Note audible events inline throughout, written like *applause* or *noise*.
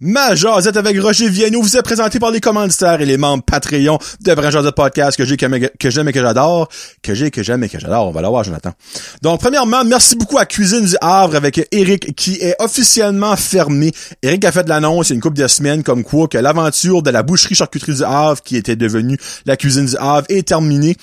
Ma jasette avec Roger Vienno vous est présenté par les commanditaires et les membres Patreon de Vrai Jasette Podcast que j'ai, que j'aime et que j'adore. Que j'ai, que j'aime et que j'adore. On va l'avoir, Jonathan. Donc, premièrement, merci beaucoup à Cuisine du Havre avec Eric qui est officiellement fermé. Eric a fait de l'annonce il y a une couple de semaines comme quoi que l'aventure de la boucherie charcuterie du Havre qui était devenue la Cuisine du Havre est terminée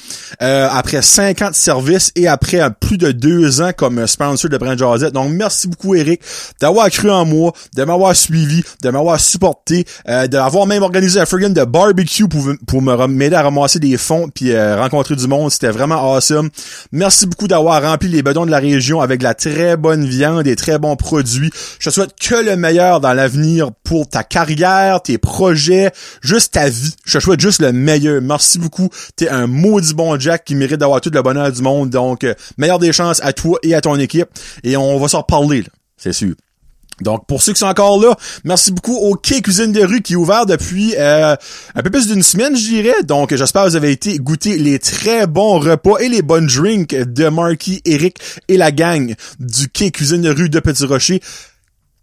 euh, après 50 services et après plus de deux ans comme sponsor de Brand Josette. Donc, merci beaucoup Eric d'avoir cru en moi, de m'avoir suivi, de m'avoir supporté, euh, d'avoir même organisé un friggin' de barbecue pour, pour m'aider à ramasser des fonds puis euh, rencontrer du monde. C'était vraiment awesome. Merci beaucoup d'avoir rempli les bedons de la région avec de la très bonne viande et très bons produits. Je te souhaite que le meilleur dans l'avenir pour ta carrière, tes projets, juste ta vie. Je te souhaite juste le meilleur. Merci beaucoup. T'es un maudit bon Jack qui mérite d'avoir tout le bonheur du monde. Donc, euh, meilleure des chances à toi et à ton équipe. Et on va s'en reparler, c'est sûr. Donc, pour ceux qui sont encore là, merci beaucoup au Quai Cuisine de rue qui est ouvert depuis euh, un peu plus d'une semaine, je dirais. Donc, j'espère que vous avez été goûter les très bons repas et les bonnes drinks de Marky, Eric et la gang du Quai Cuisine de rue de Petit Rocher.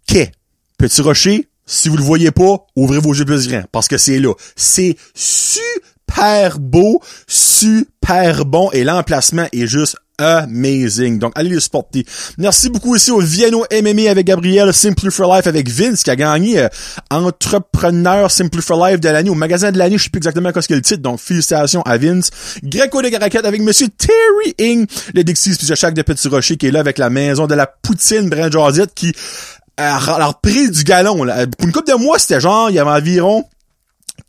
Quai Petit Rocher, si vous le voyez pas, ouvrez vos yeux plus grands parce que c'est là. C'est super beau, super bon et l'emplacement est juste amazing. Donc, allez le supporter. Merci beaucoup aussi au Vienno MMA avec Gabriel, Simply for Life avec Vince qui a gagné euh, Entrepreneur Simply for Life de l'année au magasin de l'année. Je sais plus exactement quoi ce le titre. Donc, félicitations à Vince. Greco de Caracat avec Monsieur Terry Ing, le Dixie Chac de Petit Rocher qui est là avec la maison de la poutine Brand qui a, a pris du galon. Là. Pour une couple de mois, c'était genre, il y avait environ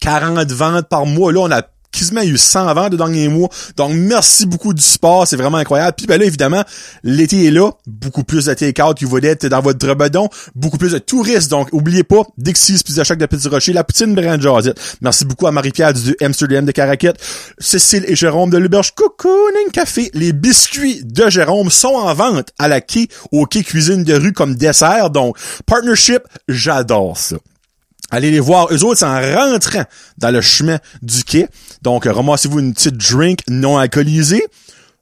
40 ventes par mois. Là, on a quasiment eu 100 ventes de derniers mois. Donc, merci beaucoup du support. C'est vraiment incroyable. Puis, ben là, évidemment, l'été est là. Beaucoup plus de take-out qui va être dans votre drebedon. Beaucoup plus de touristes. Donc, oubliez pas, Dixie's Pizza Choc de Petit Rocher, la poutine Brand. Merci beaucoup à Marie-Pierre du Amsterdam de Caraquette, Cécile et Jérôme de l'Uberge Cocooning Café. Les biscuits de Jérôme sont en vente à la quai, au quai cuisine de rue comme dessert. Donc, partnership, j'adore ça. Allez les voir. Eux autres, en rentrant dans le chemin du quai. Donc, ramassez-vous une petite drink non alcoolisée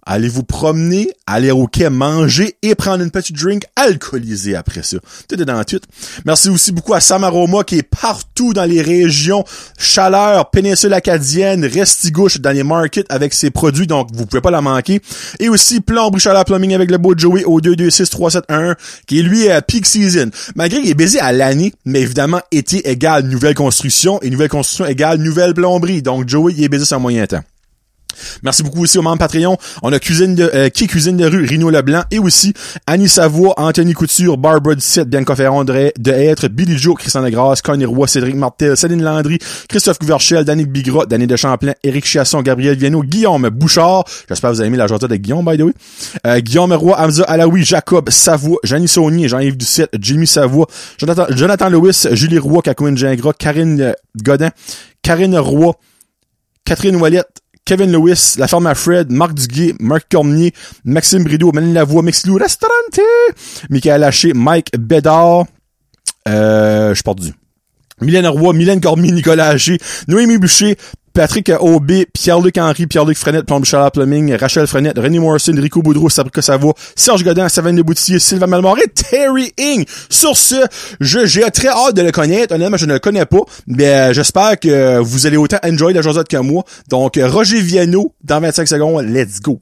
allez vous promener, aller au quai manger et prendre une petite drink alcoolisée après ça. Tout est dans tout. Merci aussi beaucoup à Samaroma qui est partout dans les régions chaleur, péninsule acadienne, restigouche dans les markets avec ses produits, donc vous pouvez pas la manquer. Et aussi Plomberie Chaleur Plumbing avec le beau Joey au 226-371 qui est lui à peak season. Malgré qu'il est baisé à l'année, mais évidemment été égale nouvelle construction et nouvelle construction égale nouvelle plomberie. Donc Joey il est baisé sur moyen temps. Merci beaucoup aussi aux membres Patreon. On a Cuisine de, euh, qui Cuisine de rue, Rino Leblanc et aussi Annie Savoie, Anthony Couture, Barbara Dissette, Bianca Ferron de, de Être, Billy Joe, Christian Degrasse, Connie Roy, Cédric Martel, Céline Landry, Christophe Couverchel, Danick Bigra, Danny de Champlain, Éric Chiasson, Gabriel Vienno, Guillaume Bouchard. J'espère que vous avez aimé la journée de Guillaume, by the way. Euh, Guillaume Roy, Hamza Alaoui, Jacob Savoie, Janie Saunier, Jean-Yves Ducette, Jimmy Savoie, Jonathan, Jonathan Lewis, Julie Roy, Cacouine Gingras, Karine euh, Godin, Karine Roy, Catherine Ouellette, Kevin Lewis, La Ferme à Fred, Marc Duguay, Marc Cormier, Maxime Brideau, Mélanie Lavoie, Mexilou Restaurante, Michael Haché, Mike Bédard, euh, je suis perdu. Mylène Roy, Mylène Cormier, Nicolas Haché, Noémie Boucher, Patrick Aubé, Pierre-Luc Henry, Pierre-Luc Frenette, Plomb Plumbing, Rachel Frenette, René Morrison, Rico Boudreau, Sabrica Savoie, Serge Godin, Savane de Boutier, Sylvain Malmoré, Terry Ing. Sur ce, je, j'ai très hâte de le connaître. Honnêtement, je ne le connais pas, mais euh, j'espère que vous allez autant enjoy la Josette que moi. Donc, Roger Viano, dans 25 secondes, let's go.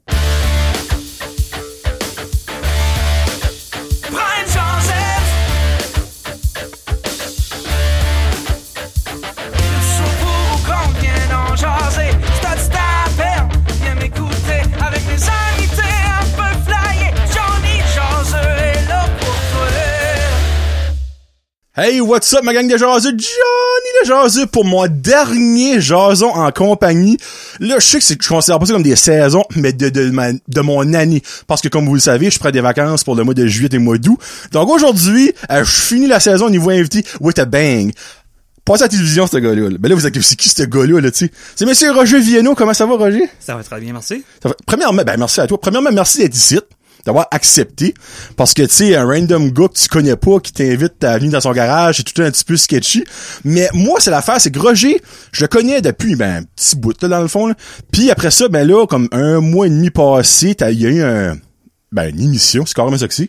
Hey, what's up, ma gang de jaseux? Johnny le jaseux pour mon dernier jason en compagnie. Là, je sais que, que je considère pas ça comme des saisons, mais de, de, de mon année. Parce que, comme vous le savez, je prends des vacances pour le mois de juillet et le mois d'août. Donc, aujourd'hui, euh, je finis la saison au niveau invité with a bang. Passez à la télévision, ce gars-là. Ben là, vous êtes c'est qui ce gars-là, là, tu sais? C'est monsieur Roger Vienno. Comment ça va, Roger? Ça va très bien, merci. Premièrement, ben, merci à toi. Premièrement, merci d'être ici d'avoir accepté parce que tu sais un random gars que tu connais pas qui t'invite à venir dans son garage c'est tout un petit peu sketchy mais moi c'est l'affaire c'est que Roger je le connais depuis ben un petit bout là dans le fond là. puis après ça ben là comme un mois et demi passé il y a eu un ben, une émission, c'est carrément c'est, qui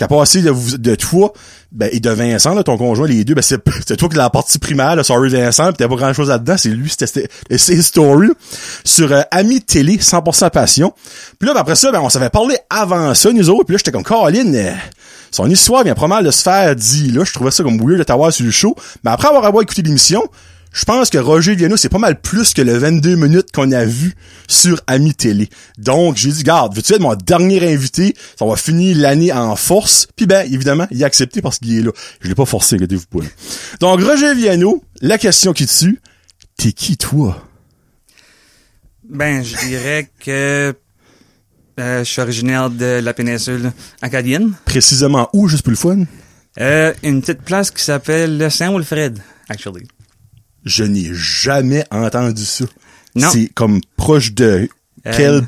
a passé de, de toi, ben, et de Vincent, là, ton conjoint, les deux, ben, c'est, *laughs* toi qui la partie primaire, là, sorry Vincent, pis t'as pas grand chose là-dedans, c'est lui, c'était, c'est Story, sur euh, Ami Télé, 100% passion. Puis là, ben, après ça, ben, on s'avait parlé avant ça, nous autres, puis là, j'étais comme, Caroline, euh, son histoire vient mal de se faire dit, là, je trouvais ça comme weird de t'avoir sur le show, mais après avoir, avoir écouté l'émission, je pense que Roger Viano, c'est pas mal plus que le 22 minutes qu'on a vu sur Ami Télé. Donc, j'ai dit, garde, veux-tu être mon dernier invité? Ça va finir l'année en force. Puis ben, évidemment, il a accepté parce qu'il est là. Je l'ai pas forcé, inquiétez-vous pas. Donc, Roger Viano, la question qui tue, t'es qui, toi? Ben, je dirais que euh, je suis originaire de la péninsule acadienne. Précisément où, juste pour le fun? Euh, une petite place qui s'appelle le Saint-Wilfred, actually. Je n'ai jamais entendu ça. Non. C'est comme proche de Euh, quelle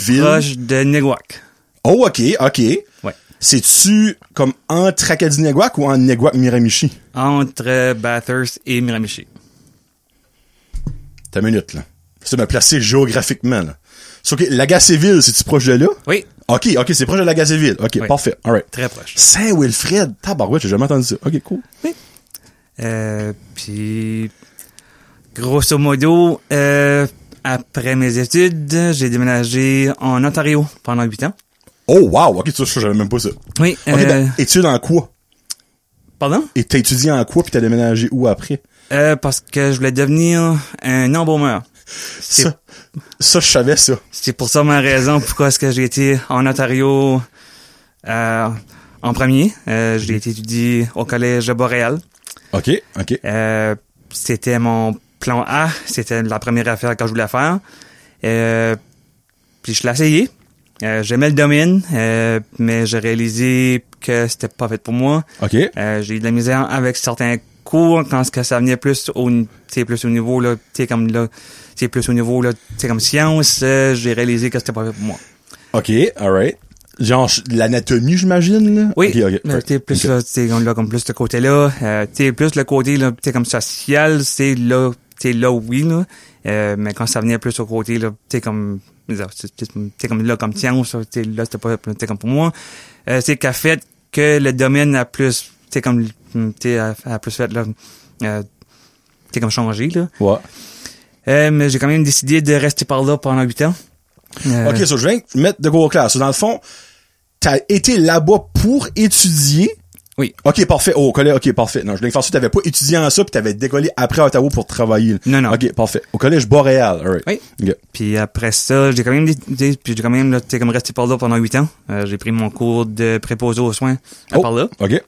ville? proche de Neguac. Oh, ok, ok. Ouais. C'est-tu comme entre Acadie-Neguac ou en Neguac-Miramichi? Entre Bathurst et Miramichi. T'as une minute, là. C'est me placer géographiquement, là. So, ok, Lagacéville, c'est-tu proche de là? Oui, Ok, ok, c'est proche de Lagacéville. Ok, Oui. parfait. Alright. très proche. Saint-Wilfred. Tabarouette, j'ai jamais entendu ça. Ok, cool. Euh, puis, grosso modo, euh, après mes études, j'ai déménagé en Ontario pendant huit ans. Oh, wow. Ok, ça, j'avais même pas ça. Oui, Ok, euh, ben, études en quoi? pardon? Et t'as étudié en quoi puis t'as déménagé où après? Euh, parce que je voulais devenir un embaumeur. Ça, ça, je savais ça. C'est pour ça ma raison pourquoi est-ce que j'ai été en Ontario euh, en premier. Euh, j'ai été étudié au collège de Boréal. Ok, ok. Euh, c'était mon plan A. C'était la première affaire que je voulais faire. Euh, puis je l'ai essayé. Euh, J'aimais le domaine, euh, mais j'ai réalisé que c'était pas fait pour moi. Ok. Euh, j'ai eu de la misère avec certains cours quand que ça venait plus au plus au niveau là tu sais comme là plus au niveau là comme science euh, j'ai réalisé que c'était pas fait pour moi Ok, alright. Genre, ch- l'anatomie, j'imagine, là? oui Ok, ok. right. tu sais plus Ok. là sais comme là comme plus ce côté là euh, sais plus le côté là sais comme social c'est là sais là oui là Euh, mais quand ça venait plus au côté là tu sais comme tu sais comme là comme science là, tu sais là c'était pas tu sais comme pour moi euh, c'est qu'a fait que le domaine a plus tu comme tu a, a plus fait là euh, comme changé là Ouais. Euh, mais j'ai quand même décidé de rester par là pendant huit ans. Euh, Ok, so, je viens de mettre de gros clair. So, dans le fond, t'as été là-bas pour étudier. Oui. Ok, parfait. Oh, au collège, ok, parfait. Non, je faire ça, t'avais pas étudié en ça, puis t'avais décollé après Ottawa pour travailler. Non, non. Ok, parfait. Au collège Boréal, alright. Oui. Ok. Puis après ça, j'ai quand même puis j'ai quand même là, tu comme resté par là pendant huit ans. Euh, j'ai pris mon cours de préposé aux soins à Oh. par là. Ok.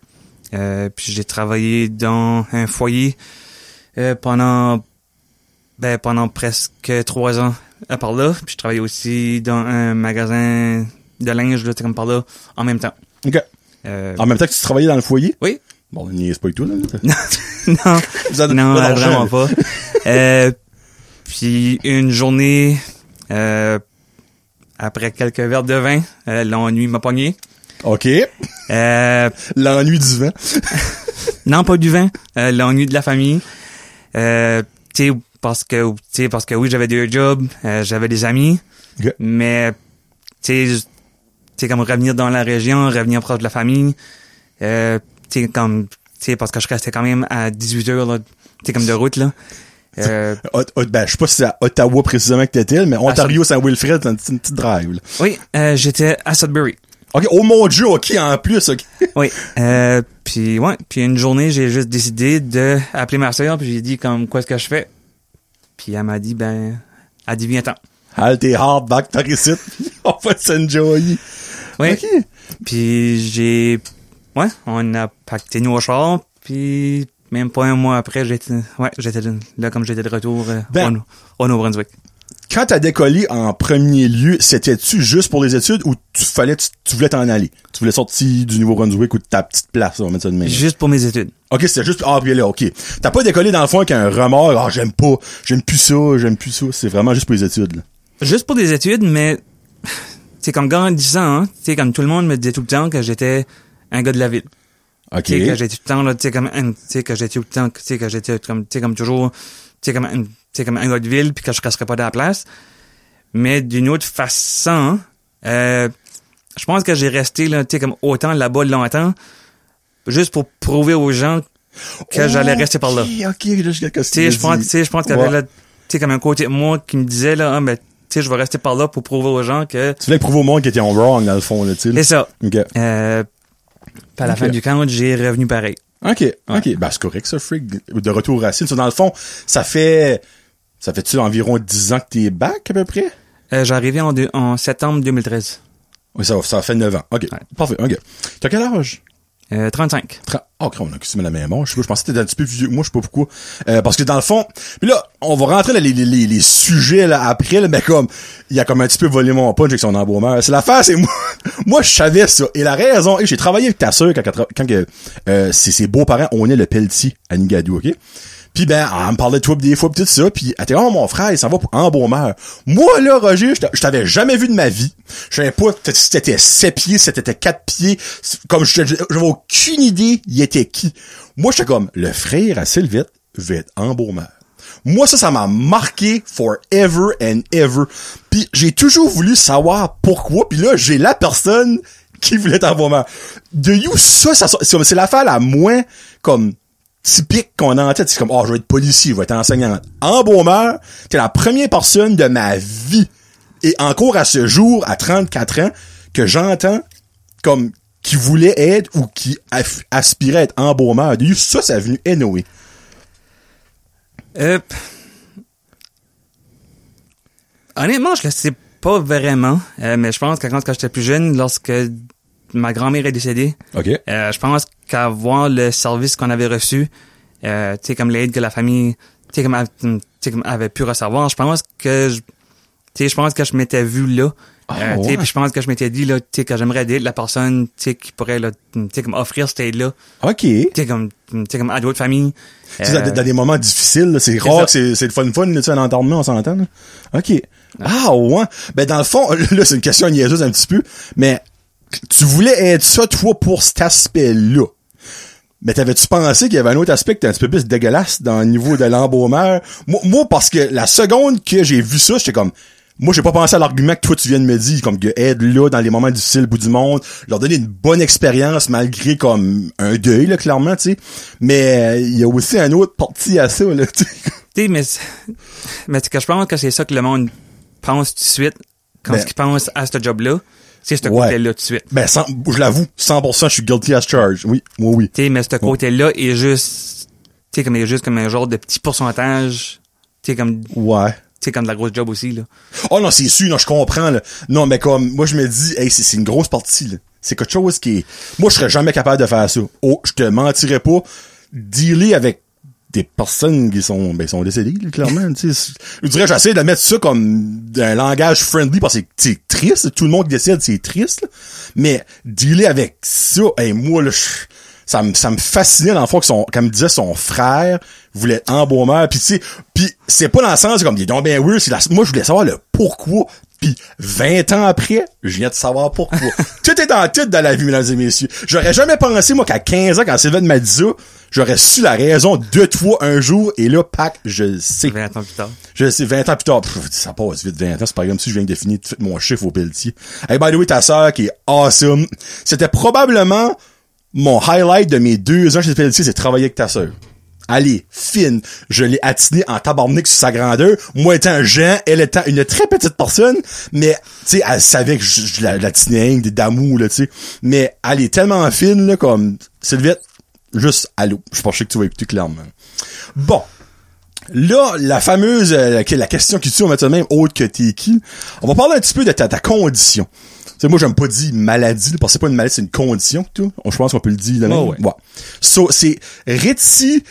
Euh, puis j'ai travaillé dans un foyer euh, pendant ben pendant presque trois ans à par là. Puis je travaillais aussi dans un magasin de linge là, tu comme par là en même temps. Ok. Euh, En même temps que tu travaillais dans le foyer? Oui. Bon, est pas du tout, là? *laughs* non. Vous *laughs* non, pas vraiment pas. euh, puis une journée, euh, après quelques verres de vin, euh, l'ennui m'a pogné. Ok. Euh, L'ennui du vent. *laughs* non, pas du vin, euh, l'ennui de la famille. Euh, tu sais, parce que, tu sais, parce que oui, j'avais deux jobs, euh, j'avais des amis, Ok. mais, tu sais, sais, comme revenir dans la région, revenir proche de la famille, euh, tu sais, comme, tu sais, parce que je restais quand même à 18 heures, là, tu sais, comme de route, là. Euh, ben, je sais pas si c'est à Ottawa précisément que t'étais, mais Ontario, Saint-Wilfred, c'est une petite- une petite drive, là. oui, euh, j'étais à Sudbury. Ok, oh mon dieu, ok, en plus, ok. *laughs* Oui. Euh, puis ouais, puis une journée, j'ai juste décidé de appeler ma sœur, puis j'ai dit comme quoi est-ce que je fais? Puis elle m'a dit ben, elle dit viens-t'en. Halt tes hard back par ici. *laughs* On va s'enjoyer. Oui. Ok. Puis j'ai, ouais, on a pacté nous au char, puis même pas un mois après, j'étais, ouais, j'étais là comme j'étais de retour euh, Ben. au, au Nouveau-Brunswick. Quand t'as décollé en premier lieu, c'était-tu juste pour les études ou tu fallait, tu, tu voulais t'en aller? Tu voulais sortir du Nouveau-Brunswick ou de ta petite place, on va mettre ça de même? Juste pour mes études. Ok, c'était juste, ah, puis là, ok. T'as pas décollé dans le fond avec un remords, ah, j'aime pas, j'aime plus ça, j'aime plus ça. C'est vraiment juste pour les études, là. Juste pour des études, mais c'est comme grandissant, hein, tu comme tout le monde me disait tout le temps que j'étais un gars de la ville. Ok. Tu sais, que j'étais tout le temps, là, tu sais, comme, un- tu que j'étais tout le temps, tu sais, que j'étais comme, tu comme toujours, tu comme, tu comme un gars de ville, puis que je casserais pas de la place. Mais d'une autre façon, euh, je pense que j'ai resté, là, tu comme autant là-bas longtemps, juste pour prouver aux gens que j'allais rester par là. Ok, ok, je pense, je pense qu'il y avait, là, tu sais, comme un côté de moi qui me disait, là, ah, tu sais, je vais rester par là pour prouver aux gens que... Tu voulais prouver au monde qu'ils étaient en wrong, dans le fond, là, tu sais. C'est ça. Ok. Euh, à la fin du compte, j'ai revenu pareil. OK, OK. Ben, c'est correct, ça, freak. De retour aux racines. Dans le fond, ça fait, ça fait-tu environ 10 ans que t'es back, à peu près? Euh, arrivé en, septembre 2013. Oui, ça, ça fait 9 ans. OK. Ouais. Parfait, OK. T'as quel âge? Euh, 35. Tra- Oh, on a cuisine la même âge. Je je pensais que t'étais un petit peu plus vieux moi, je sais pas pourquoi. Euh, parce que dans le fond, puis là, on va rentrer les, les, les, les sujets là, après, là, mais comme, il a comme un petit peu volé mon punch avec son embaumeur. C'est l'affaire, c'est moi, *laughs* moi, je savais ça. Et la raison, et j'ai travaillé avec ta sœur quand, quand, euh, ses, ses beaux-parents on est le Pelletier à Nigadou, OK? Puis ben, elle me parlait de toi des fois pis tout ça, puis elle était oh mon frère, il s'en va pour embaumeur. Moi là, Roger, je t'a- je t'avais jamais vu de ma vie. Je savais pas si t'étais 7 pieds, si t'étais 4 pieds, comme je j'avais aucune idée il était qui. Moi, j'étais comme le frère à Sylvette va être embaumeur. Moi, ça, ça m'a marqué forever and ever. Puis j'ai toujours voulu savoir pourquoi. Puis là, j'ai la personne qui voulait être embaumeur. De you, ça, ça c'est l'affaire la moins comme typique qu'on a en tête. C'est comme, oh, je vais être policier, je vais être enseignant. Embaumeur, t'es la première personne de ma vie, et encore à ce jour, à 34 ans, que j'entends comme qui voulait être ou qui aspirait à être embaumeur. Ça, ça a venu Noé. Euh, honnêtement, je le sais pas vraiment, euh, mais je pense que quand, quand j'étais plus jeune, lorsque ma grand-mère est décédée, euh, je pense qu'à voir le service qu'on avait reçu, euh, tu sais, comme l'aide que la famille, tu sais, comme, comme avait pu recevoir, je pense que je, tu sais, je pense que je m'étais vu là. Ah, Euh, ouais. puis je pense que je m'étais dit là, tu sais, que j'aimerais aider la personne, tu sais, qui pourrait là, tu sais, comme offrir cette aide-là, OK. tu sais, comme, tu sais, comme à d'autres familles. Tu sais, dans, Euh, dans des moments difficiles, là, c'est rare c'est, c'est le fun fun, là, tu sais, un enterrement, on s'entend, là. OK. Ah, ouais. Ben, dans le fond, là, c'est une question niaiseuse un petit peu, mais tu voulais être ça, toi, pour cet aspect-là. Mais t'avais-tu pensé qu'il y avait un autre aspect qui était un petit peu plus dégueulasse dans le niveau de l'embaumeur? Moi, moi, parce que la seconde que j'ai vu ça, j'étais comme, moi, j'ai pas pensé à l'argument que toi, tu viens de me dire, comme que aide là, dans les moments difficiles au bout du monde, leur donner une bonne expérience, malgré comme un deuil, là, clairement, tu sais. Mais euh, il y a aussi un autre parti à ça, là, *laughs* tu sais. Tu sais, mais, mais je pense que c'est ça que le monde pense tout de suite quand Ben- ils pensent à ce job-là. C'est ce Ouais. côté-là tout de suite. Ben, sans- je l'avoue, 100% je suis guilty as charged. Oui, oui. Tu sais, mais ce côté-là est juste, tu sais, comme, il est juste comme un genre de petit pourcentage, tu sais, comme, tu Ouais. sais, comme de la grosse job aussi, là. Oh non, c'est sûr, non, je comprends, là. Non, mais comme, moi, je me dis, hey, c'est c'est une grosse partie, là. C'est quelque chose qui est... Moi, je serais jamais capable de faire ça. Oh, je te mentirais pas. Dealer avec des personnes qui sont, ben, sont décédées, clairement, tu sais. Je dirais, j'essaie de mettre ça comme un langage friendly parce que c'est triste. Tout le monde décède, c'est triste, là. Mais dealer avec ça, hey, moi, là, ça me ça me fascinait dans le que son comme disait son frère voulait être embaumeur puis tu puis c'est pas dans le sens comme est donc bien weird c'est la- moi je voulais savoir le pourquoi puis 20 ans après je viens de savoir pourquoi *laughs* tout est dans tout dans la vie mesdames et messieurs j'aurais jamais pensé moi qu'à 15 ans quand Sylvain m'a dit ça j'aurais su la raison de toi un jour et là pack je le sais 20 ans plus tard. je sais, 20 ans plus tard, pff, ça passe vite 20 ans, c'est pas comme si je viens de définir tout mon chiffre au pelletier. Hey, by the way, ta sœur qui est awesome. C'était probablement mon highlight de mes deux ans chez Pelletier, c'est travailler avec ta sœur. Elle est fine. Je l'ai attinée en tabarnak sur sa grandeur. Moi étant Jean, elle étant une très petite personne, mais, tu sais, elle savait que je, je la, la tinais d'amour, là, tu sais. Mais elle est tellement fine, là, comme, Sylvette, juste allô. Je pensais que tu vas écouter clairement. Bon. Là, la fameuse, euh, la question qui tue, on va de même, autre que t'es qui. On va parler un petit peu de ta, ta condition. Tu sais, moi, j'aime pas dire maladie, là, parce que c'est pas une maladie, c'est une condition, tout. Je pense qu'on peut le dire de même. Oh, ouais. So, c'est réti...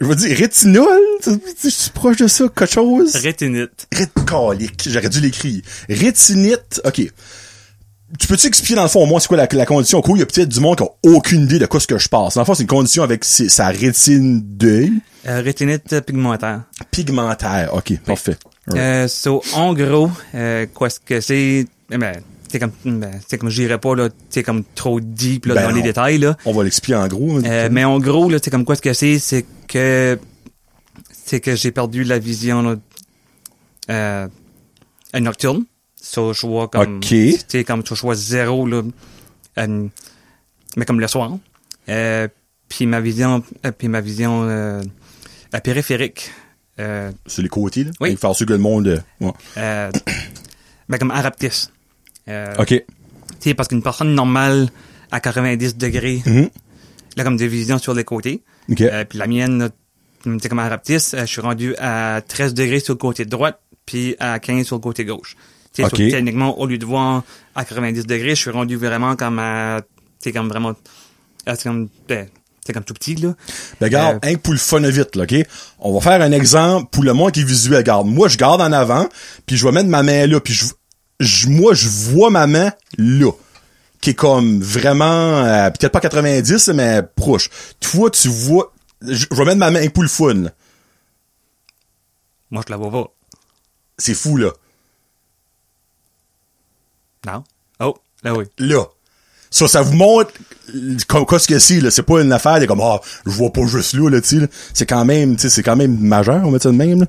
Je veux dire, rétinol? Je suis proche de ça, quelque chose? Rétinite. Réticolique. J'aurais dû l'écrire. Rétinite. OK. Tu peux-tu expliquer dans le fond au moins c'est quoi la, la condition? Au coup, il y a peut-être du monde qui a aucune idée de quoi ce que je passe. Dans le fond, c'est une condition avec ses- sa rétine d'œil. Euh, rétinite pigmentaire. Pigmentaire. OK, parfait. Euh, so, en gros, euh, quoi ce que c'est, eh ben, c'est comme, ben, c'est comme, j'irai pas, là, c'est comme trop deep, là, Ben dans les détails, là. On va l'expliquer en gros. Euh, mais en gros, là, c'est comme quoi ce que c'est, c'est que, c'est que j'ai perdu la vision, là, euh, nocturne. Sur choix comme, OK. tu sais, comme sur choix zéro, là, euh, mais comme le soir. Euh, puis ma vision, euh, puis ma vision euh, périphérique, Sur les côtés, là? Oui. Il faut faire sûr que le monde... ouais. *coughs* ben comme araptis. OK. Tu sais, parce qu'une personne normale à 90 degrés, Mhm. là, comme des visions sur les côtés. Euh, puis la mienne, tu sais, comme araptis, euh, je suis rendu à 13 degrés sur le côté droit, puis à 15 sur le côté gauche. Tu sais, Ok. sur- techniquement, au lieu de voir à 90 degrés, je suis rendu vraiment comme à, sais, comme vraiment, ah, c'est comme, ben, c'est comme tout petit, là. Ben, regarde, Euh, hein, pour le fun vite, là, OK? On va faire un exemple pour le monde qui est visuel. Regarde, moi, je garde en avant, puis je vais mettre ma main là, puis je, je- moi, je vois ma main là, qui est comme vraiment, euh, peut-être pas 90, mais proche. Toi, tu vois, je, je vais mettre ma main pour le fun, là. Moi, je la vois pas. C'est fou, là. Non? Oh, là oui. Là. Ça, ça vous montre comme quoi ce que c'est, là? C'est pas une affaire de comme, ah, je vois pas juste là, là, tu. C'est quand même, tu sais, c'est quand même majeur, on va dire ça de même, là.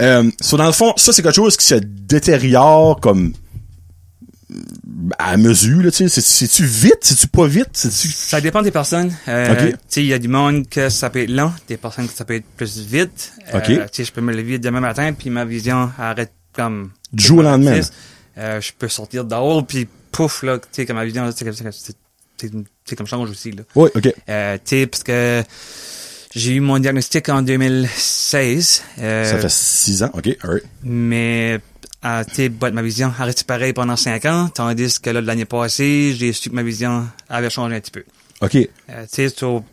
Euh, so, dans le fond, ça, c'est quelque chose qui se détériore comme, à mesure, là, tu sais. C'est- C'est-tu vite? C'est-tu pas vite? C'est-tu... Ça dépend des personnes. Euh. Tu sais, il y a du monde que ça peut être lent, des personnes que ça peut être plus vite. Euh, Ok. Tu sais, je peux me lever demain matin, puis ma vision arrête comme... Du jour au lendemain. Euh, je peux sortir dehors, puis pouf, là, tu sais, comme ma c'est- c'est- c'est comme change aussi, là. Oui, OK. Euh, tu sais, parce que j'ai eu mon diagnostic en 2016. euh, Ça fait six ans. OK, alright. mais euh, tu sais, ma vision a resté pareil pendant cinq ans, tandis que là, l'année passée, j'ai su que ma vision avait changé un petit peu. OK. Euh, tu sais, sur-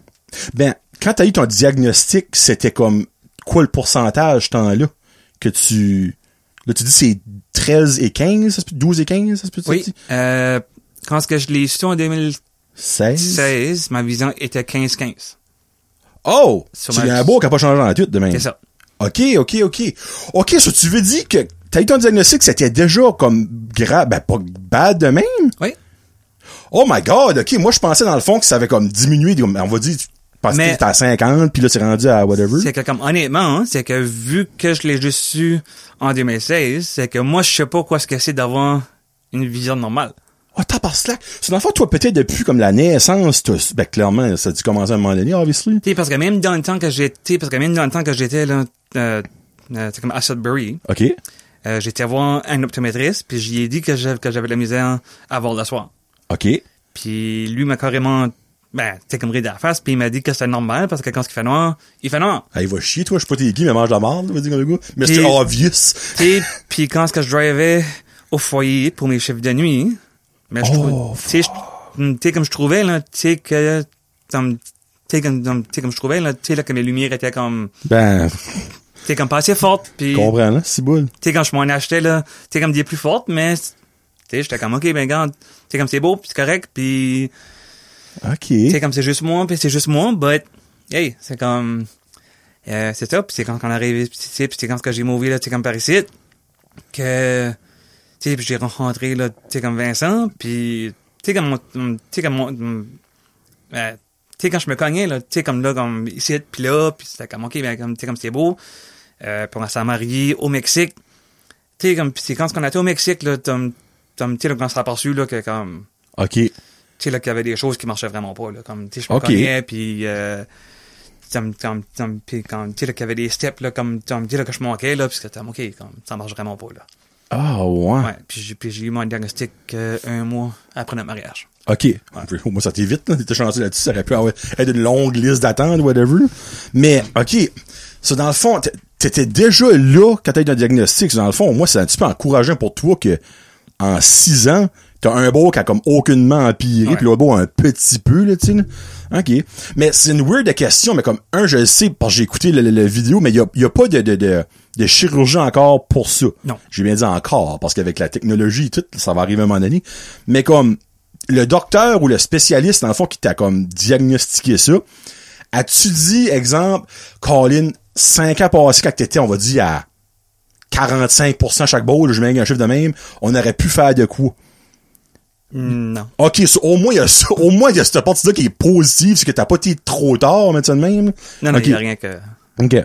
Ben, quand t'as eu ton diagnostic, c'était comme, quoi le pourcentage, ce temps-là, que tu... Là, tu dis c'est 13 et 15, ça se peut, 12 et 15, ça se peut oui, euh, quand est-ce que je l'ai su en 2016, 16? ma vision était 15-15. Oh! Sur C'est ma- un beau qui a pas changé en tweet de même. C'est ça. OK, OK, OK. OK, ça, tu veux dire que t'as eu ton diagnostic, c'était déjà comme grave, ben pas bad de même? Oui. Oh my god, OK, moi je pensais dans le fond que ça avait comme diminué, on va dire, pensais Mais- que t'étais à 50, puis là c'est rendu à whatever. C'est que comme honnêtement, hein, c'est que vu que je l'ai juste su en 2016, c'est que moi je sais pas quoi ce que c'est d'avoir une vision normale. Oh, t'as par slack. C'est dans le fond, toi, peut-être depuis comme la naissance, t'as- ben clairement, ça a dû commencer à un moment donné, obviously. Parce que même dans le temps que j'étais, parce que même dans le temps que j'étais là, euh, euh, comme à Sudbury, OK. euh, j'étais voir un optométriste, puis j'y ai dit que j'avais que j'avais de la misère à voir le soir. OK. Puis lui m'a carrément, ben, t'es comme ride à la face, puis il m'a dit que c'était normal parce que quand il fait noir, il fait noir. Ah, il va chier, toi, je sais pas t'es qui, mais mange de la marde, va dire comme le gars. Mais c'est obvious. Tu sais, puis quand ce que je drivais au foyer pour mes chiffres de nuit, mais je Oh, tu sais, tu comme je trouvais, là, tu sais, que, comme, tu sais, comme, comme- tu je trouvais, là, tu sais, là, que mes lumières étaient comme, Ben, tu sais, comme pas assez fortes, puis, tu comprends, là, c'est boule. sais, quand je m'en achetais, là, tu sais, comme des plus fortes, mais, tu sais, j'étais comme, ok, ben, regarde, tu sais, comme c'est beau, puis c'est correct, puis, OK. tu sais, comme c'est juste moi, puis c'est juste moi, but, hey, c'est comme, euh, c'est ça, puis c'est quand on arrive ici, puis c'est quand j'ai mouvé, là, sais, comme par ici, que, tu sais, puis j'ai rencontré, là, tu sais, comme Vincent, puis, tu sais, comme, tu sais, comme, euh, tu sais, quand je me cognais, là, tu sais, comme là, comme ici, puis là, puis c'était comme, ok, ben, comme, tu sais, comme c'est beau, euh, on s'est marié au Mexique, tu sais, comme, puis c'est quand on était au Mexique, là, comme, comme, tu sais, quand on s'est aperçu, là, que, comme, OK. Tu sais, là, qu'il y avait des choses qui marchaient vraiment pas, là. Comme, tu sais, je me Ok. cognais, puis, euh, puis quand, tu sais, là, qu'il y avait des steps, là, comme, tu sais, là, que je manquais, là, puis comme, OK, comme, ça marche vraiment pas, là. Ah, ouais. Ouais, puis j'ai, puis j'ai eu mon diagnostic euh, un mois après notre mariage. OK. Moins, ça t'est vite. T'étais chanceux là-dessus. Ça aurait pu avoir, être une longue liste d'attente, whatever. Mais, OK. Ça, dans le fond, t'étais déjà là quand t'as eu ton diagnostic. Dans le fond, moi, c'est un petit peu encourageant pour toi que, en six ans, t'as un beau qui a comme aucunement empiré, Ouais. puis l'autre beau un petit peu, là, tu sais. OK. Mais c'est une weird question, mais comme, un, je le sais, parce que j'ai écouté la, vidéo, mais il y a, y a pas de, de, de, de chirurgie encore pour ça. Non. J'ai bien dit encore, parce qu'avec la technologie et tout, ça va arriver à un moment donné. Mais comme, le docteur ou le spécialiste, dans le fond, qui t'a comme diagnostiqué ça, as-tu dit, exemple, Colin, 5 ans passés, quand t'étais, on va dire, à 45% chaque bowl, je mets un chiffre de même, on aurait pu faire de quoi? Non. OK, so, au moins, il y a ça, au moins, il y a cette partie-là qui est positive, c'est que t'as pas été trop tard, ça de même. Non, non, il OK. y a rien que... OK.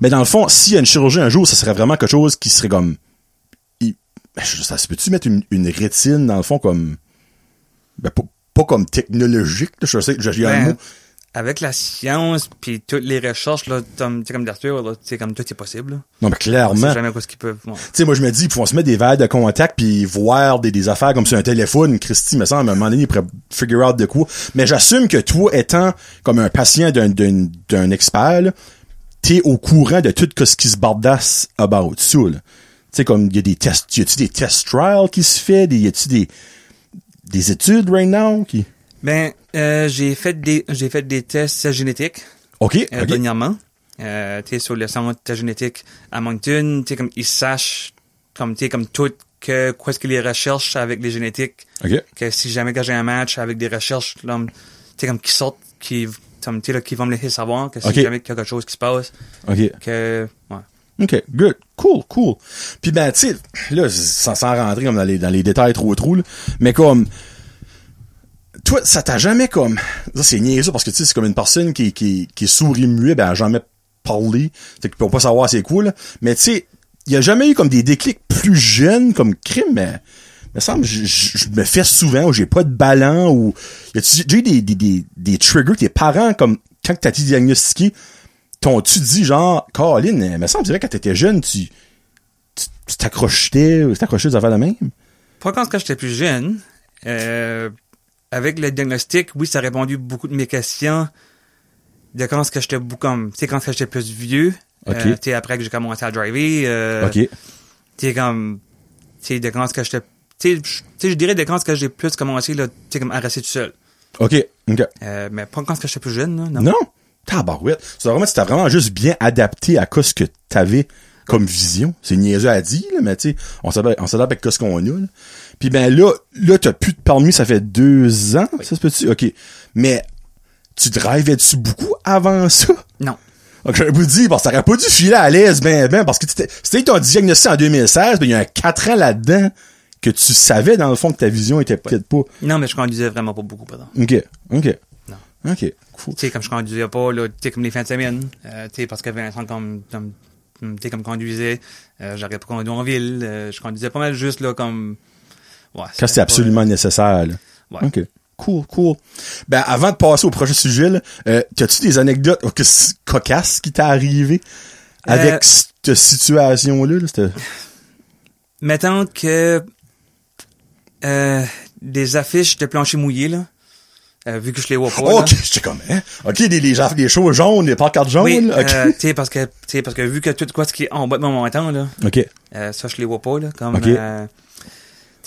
Mais dans le fond, s'il y a une chirurgie un jour, ça serait vraiment quelque chose qui serait comme i- ben, ça se peut-tu mettre une, une rétine, dans le fond, comme, ben, pas, pas comme technologique, là, je sais, j'ai un Ben, mot. Avec la science, puis toutes les recherches, là, comme, tu comme d'Arthur, là, tu comme tout est possible, là. Non, mais clairement. jamais quoi ce qu'ils peuvent. Tu sais, moi, je me dis, ils pourront se mettre des verres de contact puis voir des, des affaires comme sur un téléphone. Christy, me semble, à un moment donné, il pourrait figure out de quoi. Mais j'assume que toi, étant comme un patient d'un, d'un, d'un expert, là, t'es au courant de tout ce qui se bardasse about ça. Tu sais, comme, il y a des tests, y a-tu des test trials qui se fait, des, y a-tu des, des études right now qui... Ben, euh, j'ai fait des, j'ai fait des tests génétiques, OK, euh, dernièrement. Euh, tu sur le centre génétique à Moncton, tu comme, ils sachent, comme, tu comme tout, que, quoi est-ce qu'ils les recherchent avec les génétiques, que si jamais que j'ai un match avec des recherches, là, tu comme, qui sortent, qui, comme, tu qui vont me laisser savoir que si Ok. jamais quelque chose qui se passe, OK. que, ouais. OK, good. Cool, cool. Puis ben, tu sais, là, sans, sans rentrer comme dans les, dans les détails trop trop, là, mais comme, toi, ça t'a jamais comme, ça c'est niaiseux parce que tu sais, c'est comme une personne qui, qui, qui est souris muet, ben, jamais parlé, c'est qu'ils peuvent pas savoir c'est là. Mais tu sais, il y a jamais eu comme des déclics plus jeunes comme crime, mais, me semble, je, je, je me fais souvent, ou j'ai pas de ballon, ou, déjà eu des, des, des, des triggers, tes parents, comme, quand t'as été diagnostiqué, t'ont-tu dit genre, Caroline, il me semble, dirait quand t'étais jeune, tu, tu tu t'accrochais, ou t'accrochais des affaires de même? Pas quand j'étais plus jeune. Euh, avec le diagnostic, oui, ça a répondu beaucoup de mes questions. De quand est-ce que j'étais beaucoup comme, tu sais, quand j'étais plus vieux. Ok. Euh, tu après que j'ai commencé à driver. Euh, OK. Tu sais, comme, tu sais, de quand que j'étais, tu sais, je- dirais de quand est-ce que j'ai plus commencé, là, tu sais, comme à rester tout seul. OK. OK. Euh, mais pas quand est-ce que j'étais plus jeune, là, non. Non? Tabarouette. C'est vraiment, c'était vraiment juste bien adapté à quoi ce que t'avais comme vision. C'est niaiseux à dire, là, mais tu sais, on s'adapte avec ce qu'on a, là. Puis ben là, là, t'as plus de permis, ça fait deux ans, ça se peut-tu? OK. Mais, tu drivais-tu beaucoup avant ça? Non. Donc, j'aurais vous dire, parce que t'aurais pas dû filer à l'aise, ben, ben, parce que c'était ton diagnostic en 2016, ben, il y a un quatre ans là-dedans que tu savais, dans le fond, que ta vision était peut-être pas. Non, mais je conduisais vraiment pas beaucoup, pardon. OK. OK. Non. OK. Cool. tu sais, comme je conduisais pas, là, tu sais, comme les fins de semaine, euh, tu sais, parce que Vincent, comme, comme, tu sais, comme conduisait, euh, j'aurais pas conduit en ville, euh, je conduisais pas mal juste, là, comme, ouais. Quand c'était absolument nécessaire, là. Ouais. OK. Cool, cool. Ben, avant de passer au prochain sujet, là, euh, as-tu des anecdotes oh, cocasses qui t'est arrivé avec Euh, cette situation-là? Là, *sighs* Mettons que, euh, des affiches de plancher mouillé, là, euh, vu que je les vois pas, là. OK, j'étais comme, hein? OK, les, les, les choses jaunes, les pancartes jaunes, Oui, OK. euh, tu sais, parce que, tu sais, parce que vu que tout quoi ce qui est en bas de mon montant, là, OK. Euh, ça, je les vois pas, là. Comme.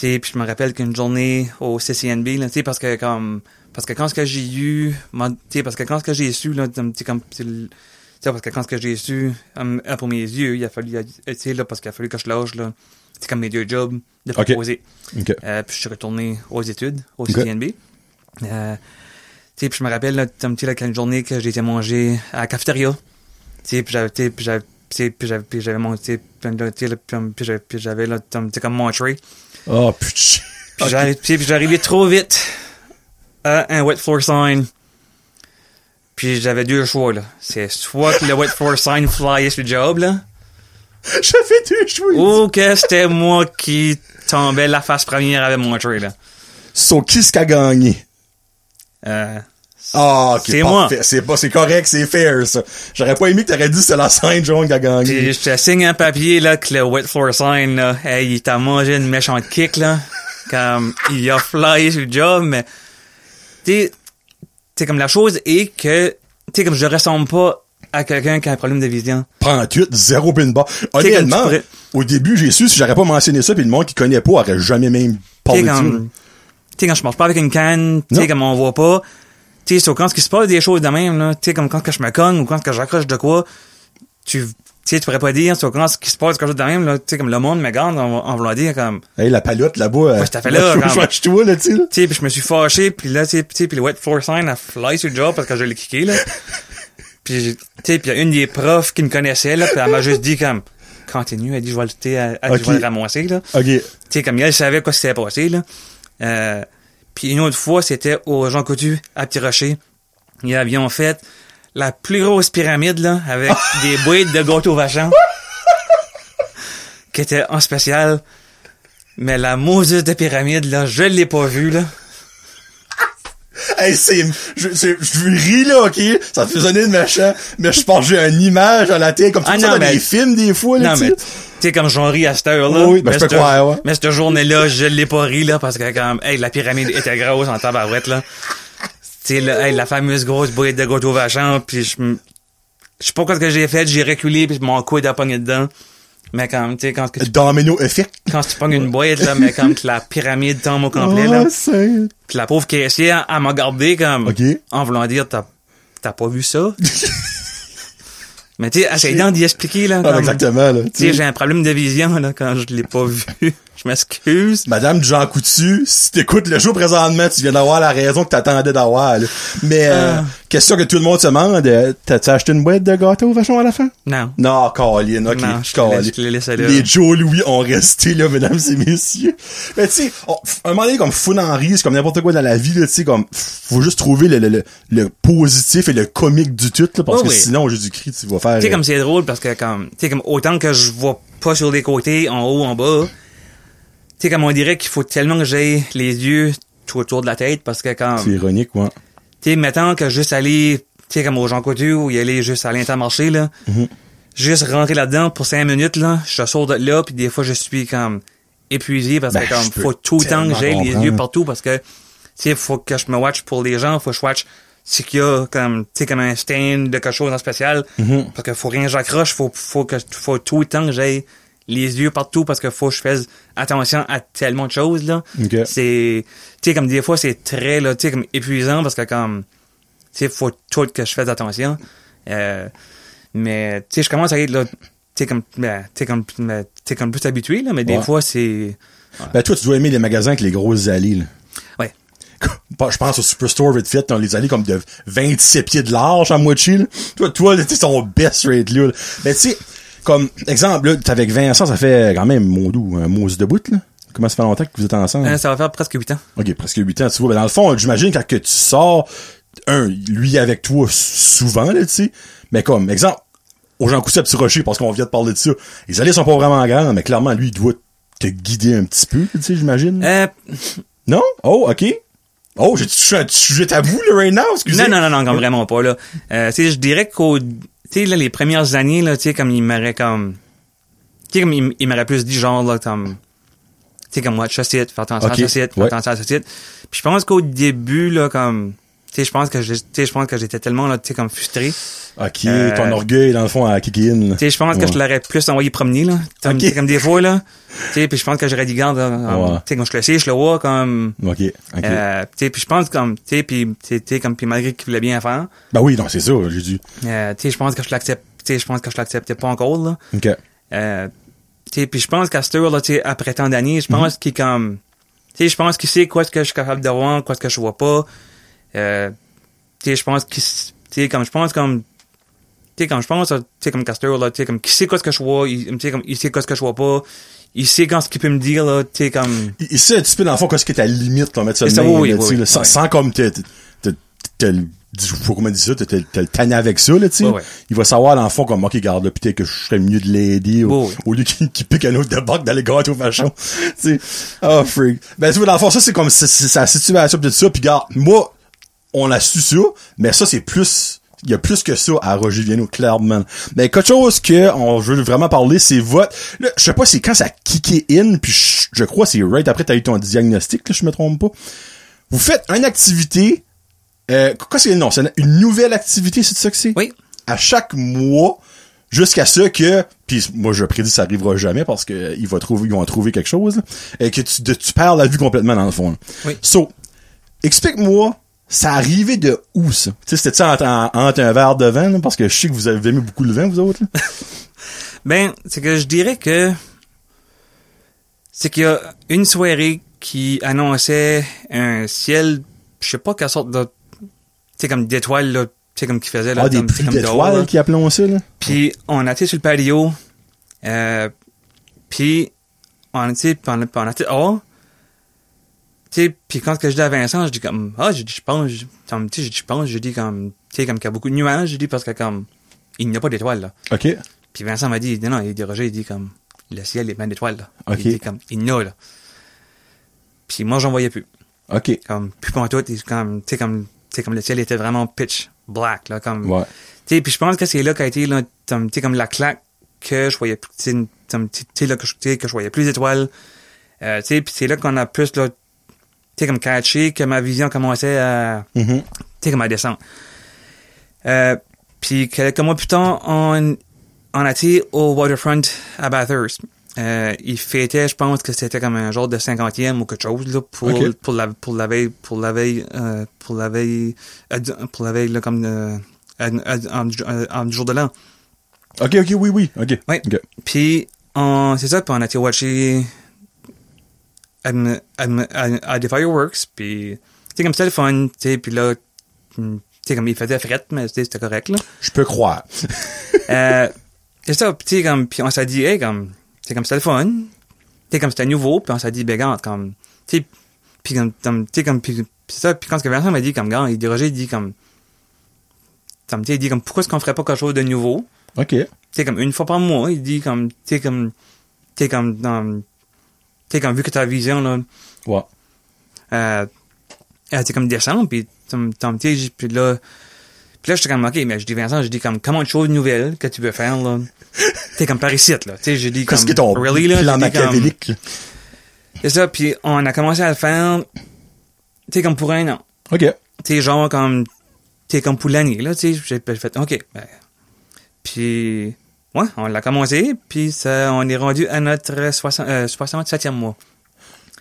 Euh, puis je me rappelle qu'une journée au CCNB, là, parce que comme, parce que quand ce que j'ai eu, mon- tu sais, parce que quand ce que j'ai su, là, tu sais, comme, tu sais, parce que quand ce que j'ai su, um, euh, pour mes yeux, il a fallu, euh, tu sais, là, parce qu'il a fallu que je lâche, là, c'est comme mes deux jobs de proposer. OK. Euh, puis je suis retourné aux études, au. CCNB. Euh, tu sais, puis je me rappelle, là, tu sais, là, qu'une journée que j'ai été manger à la cafétéria. Tu sais, puis j'avais, puis j'avais, puis j'avais, puis j'avais mon, tu sais, puis j'avais, là, tu sais, comme mon tray. Oh, putain. Puis j'arrivais trop vite à un wet floor sign. Puis j'avais deux choix, là. C'est soit que le wet floor sign flyait sur le job, là, *laughs* J'avais deux chouilles. ou que c'était moi qui tombais la face première avec mon tray, là. So, qui ce qui a gagné? Euh, Ah, ok. C'est moi. C'est pas, c'est correct, c'est fair, ça. J'aurais pas aimé que t'aurais dit que c'est la scène *laughs* jaune qui a gagné. Je te signe un papier là que le wet floor sign là, hey, il t'a mangé une méchante kick là, comme il a flyé sur le job, mais tu sais, comme la chose est que sais comme je ressemble pas à quelqu'un qui a un problème de vision. 38, zéro pin comme Honnêtement, pourrais- au début, j'ai su, si j'aurais pas mentionné ça, puis le monde qui connaît pas aurait jamais même parlé de ça. tu sais quand je marche pas avec une canne, tu sais comme on voit pas, tu sais quand qui se passe des choses de même là, tu sais comme quand que je me cogne ou quand que j'accroche de quoi, tu tu sais, tu pourrais pas dire, sur quand ce qui se passe quelque chose de même, là, tu sais, comme le monde me en, en voulant dire, comme, Hey, la palotte là-bas. euh, Ouais, je t'ai fait là, *laughs* je- toi, là, tu sais, là. Tu sais, puis je me suis fâché, puis là, tu sais, puis le wet floor sign a fly sur le job parce que je l'ai kické, là. *laughs* puis, tu sais, puis il y a une des profs qui me connaissait, là, puis elle m'a juste dit comme, continue, elle dit, je vais le, dit, Ok. je vais le ramasser, là. OK. Tu sais, comme elle savait quoi s'était passé, là. Euh, puis une autre fois, c'était au Jean Coutu, à Petit Rocher. Ils avions fait la plus grosse pyramide, là, avec *laughs* des boîtes de gâteaux vachons. qui était en spécial. Mais la maudite de pyramide, là, je l'ai pas vue, là. *laughs* Hey, c'est, je, c'est, je ris, là, ok? Ça te fait sonner de machin, mais je pense que j'ai une image à la tête, comme tu Ah, ça non, dans mais- des films, des fois, là, Non, sais. tu sais, comme j'en ris à cette heure-là. Oui, ben, je peux croire, ouais. Mais cette journée-là, je l'ai pas ri, là, parce que, comme, hey, la pyramide était grosse en tabarouette, là. Tu sais, là, hey, la fameuse grosse boîte de gâteau vachant, puis je je sais pas quoi ce que j'ai fait, j'ai reculé, puis mon coude a pogné dedans. Mais comme, tu sais, quand, que tu- Domino effect. quand tu pognes une boîte, là, mais comme que la pyramide tombe au complet, là. Oh, c'est... Puis la pauvre caissière, elle m'a gardé comme, en voulant dire, t'as, t'as pas vu ça? *laughs* mais tu sais, essayant d'y expliquer, là. Ah, exactement, là. tu sais. j'ai un problème de vision, là, quand je l'ai pas vu. Je m'excuse. Madame Jean Coutu, si t'écoutes le show présentement, tu viens d'avoir la raison que t'attendais d'avoir, là. Mais, euh, Ah. question que tout le monde se demande, euh, t'as-tu acheté une boîte de gâteau vachon à la fin? Non. Non, Colin, ok, Non, je Colin. laisse- je te laisse là. Les Joe Louis ont resté là, mesdames et messieurs. Mais tu sais, un moment donné, comme fou en rire, c'est comme n'importe quoi dans la vie, là, tu sais, comme, faut juste trouver le, le, le, le positif et le comique du tout, là, parce Oh que oui. sinon, Jésus-Christ, tu vas faire... Tu sais, euh, comme c'est drôle parce que comme, tu sais, comme autant que je vois pas sur les côtés, en haut, en bas, tu sais, comme on dirait qu'il faut tellement que j'ai les yeux tout autour de la tête parce que comme, C'est ironique, ouais. tu sais, mettons que juste aller, tu sais, comme au Jean Coutu ou y aller juste à l'intermarché, là, Mhm. juste rentrer là-dedans pour cinq minutes, là, je sors de là, puis des fois, je suis comme épuisé parce Ben, que je comme, faut tout le temps que j'ai les yeux partout parce que, tu sais, faut que je me watch pour les gens, faut que je watch c'est qu'il y a comme, tu sais, comme un stain de quelque chose en spécial, Mhm. parce que faut rien j'accroche, faut, faut que, faut tout le temps que j'ai les yeux partout parce que faut que je fasse attention à tellement de choses, là. C'est, tu sais, comme des fois, c'est très, là, tu sais, comme épuisant parce que comme, tu sais, faut tout que je fasse attention. Euh, mais, tu sais, je commence à être, là, tu sais, comme, ben, tu sais, comme, ben, comme plus habitué, là, mais des Ouais. fois, c'est, Ben, toi, tu dois aimer les magasins avec les grosses allées, là. ouais. *laughs* Je pense au Superstore vite fait, dans les allées comme de 27 pieds de large à moitié, là. Toi, toi, t'es ton best rate, là. Mais tu sais, comme, exemple, là, t'es avec Vincent, ça fait quand même, mon doux, un mousse de bout, là. Comment ça fait longtemps que vous êtes ensemble? Euh, ça va faire presque huit ans. Ok, presque 8 ans, tu vois. Ben, dans le fond, j'imagine quand que tu sors, un, lui avec toi souvent, là, tu sais. Mais comme, exemple, aux gens coussés à Petit Rocher, parce qu'on vient de parler de ça. Les allées sont pas vraiment grandes, mais clairement, lui, il doit te guider un petit peu, tu sais, j'imagine. Euh, Non? Oh, ok. Oh, j'ai touché un sujet tabou, là, right now, excusez. non, non, non, non, comme vraiment pas, là. Euh, tu sais, je dirais qu'au, tu sais, là, les premières années, là, tu sais, comme il m'aurait comme, tu sais, comme il, il m'aurait plus dit genre, là, comme, tu sais, comme, watch site, fais attention à ça site, fais attention à ça. Puis je pense qu'au début, là, comme, sais, je pense que je pense que j'étais tellement, là, tu sais, comme frustré. Ok, Euh, ton orgueil, dans le fond, à kick in. Tu sais, je pense que je l'aurais plus envoyé promener, là. Comme, Ok. tu sais, comme des fois, là. Tu sais, puis je pense que j'aurais dit, garde, Ouais. tu sais, quand je le sais, je le vois, comme, Ok, ok. euh, tu sais, puis je pense comme, tu sais, puis, tu sais, comme, puis malgré qu'il voulait bien faire, Ben oui, non, c'est ça, j'ai dit. euh, tu sais, je pense que je l'accepte, tu sais, je pense que je l'acceptais pas encore, là. Ok. Euh, tu sais, puis je pense qu'à heure, là, tu sais, après tant d'années, je pense qu'il est comme, tu sais, je pense qu'il sait quoi ce que je suis capable de voir, quoi ce que je vois pas. Euh, tu sais, je pense s- tu sais, comme, je pense comme, tu sais, comme je pense, tu sais, comme Castor, là, tu sais, comme, qu'il sait quoi ce que je vois, il, tu sais, comme, il sait quoi ce que je vois pas, il sait quand ce qu'il peut me dire, là, tu sais, comme, Il, il sait un petit peu, dans le fond, qu'est-ce qui est ta limite, là, mettre ça ça, oui, là, oui, oui, là, sans, sans comme te, te, te, te, le- je sais pas comment dire ça, te le tanner avec ça, là, tu sais. Il va savoir, dans le fond, comme, ok, garde, là, peut-être que je serais mieux de l'aider, au, Oui, oui. au lieu qu'il qu'il pique un autre de bac dans les gâteaux fashion. *laughs* tu sais. Oh, freak. Ben, tu vois, dans le fond, ça, c'est comme, c'est sa situation de ça, puis garde, moi, on a su ça, mais ça, c'est plus, il y a plus que ça à Roger Viano, clairement. Mais quelque chose que on veut vraiment parler, c'est votre, là, je sais pas c'est quand ça kické in, puis je, je crois que c'est right après t'as eu ton diagnostic, là, je me trompe pas. Vous faites une activité, euh, quoi c'est, non, c'est une nouvelle activité, c'est ça que c'est? oui. à chaque mois jusqu'à ce que puis moi je prédis que ça arrivera jamais parce que il va trouver ils vont trouver quelque chose là, et que tu de- tu perds la vue complètement dans le fond. là. Oui. So explique-moi ça arrivait de où ça? Tu sais c'était ça entre, en- entre un verre de vin là, parce que je sais que vous avez aimé beaucoup le vin vous autres là. *laughs* Ben, c'est que je dirais que c'est qu'il y a une soirée qui annonçait un ciel, je sais pas quelle sorte de, tu sais comme d'étoiles là, tu sais comme qui faisait là, Ah des comme, comme d'étoiles qui appelons ça là? Puis on a été sur le patio, euh, puis on était, puis on, a- on a été oh, sais, puis quand que je dis à Vincent, je dis comme ah, je dis je pense, comme, tu sais, je dis je pense, je dis comme tu sais comme qu'il y a beaucoup de nuages, je dis parce que comme il n'y a pas d'étoiles là. OK. Puis Vincent m'a dit, non, non, il dit, Roger, il dit comme, le ciel est plein d'étoiles, là. Ok. Il dit comme, il y en a, là. puis moi, j'en voyais plus. OK. Comme, plus pour tout, et comme, tu sais, comme, tu sais, comme le ciel était vraiment pitch black, là, comme, Ouais. tu sais, puis je pense que c'est là qu'a été, là, tu sais, comme la claque que je voyais plus, tu sais, là, que je, voyais plus d'étoiles. Euh, tu sais, puis c'est là qu'on a plus, là, sais, comme catché que ma vision commençait à, tu sais, comme à descendre. Euh, puis quelques mois plus tard, on, on a été au waterfront à Bathurst. Euh, il fêtait, je pense que c'était comme un genre de cinquantième ou quelque chose là pour pour la pour la veille pour la veille euh, pour la veille euh, pour la veille là comme euh, en, jour de l'an. OK, OK, oui, oui. OK. Oui. OK. Puis on c'est ça puis on a été watcher à, à, à, à des fireworks puis sais comme c'était le fun tu sais puis là tu sais comme il faisait fret mais c'était correct là. Je peux croire. Euh, c'est ça, puis tu comme, puis on s'est dit, hey, comme, c'est comme c'était le fun, tu sais, comme c'était nouveau, puis on s'est dit, ben, regarde, comme, tu sais, puis comme, comme, tu sais, comme, puis c'est ça, puis quand ce que Vincent m'a dit, comme, gars, il dit, Roger, il dit, comme, comme, tu sais, il dit, comme, pourquoi est-ce qu'on ferait pas quelque chose de nouveau, OK. tu sais, comme, une fois par mois, il dit, comme, tu sais, comme, tu sais, comme, sais, comme, vu que ta vision, là, Ouais. euh, elle était comme descendre, puis tu puis là, puis là, j'étais comme, OK, mais je dis, Vincent, je dis comme, comment une chose nouvelle que tu veux faire, là? *laughs* T'es comme par ici, là. Tu sais, j'ai dit comme, Qu'est-ce que ton really, là? plan machiavélique? C'est ça, puis on a commencé à le faire, tu sais, comme pour un an. OK. Tu sais, genre comme, tu sais, comme pour l'année, là, tu sais, j'ai j'ai fait, OK, ben, puis, ouais, on l'a commencé, puis ça, on est rendu à notre 60, euh, 67e mois.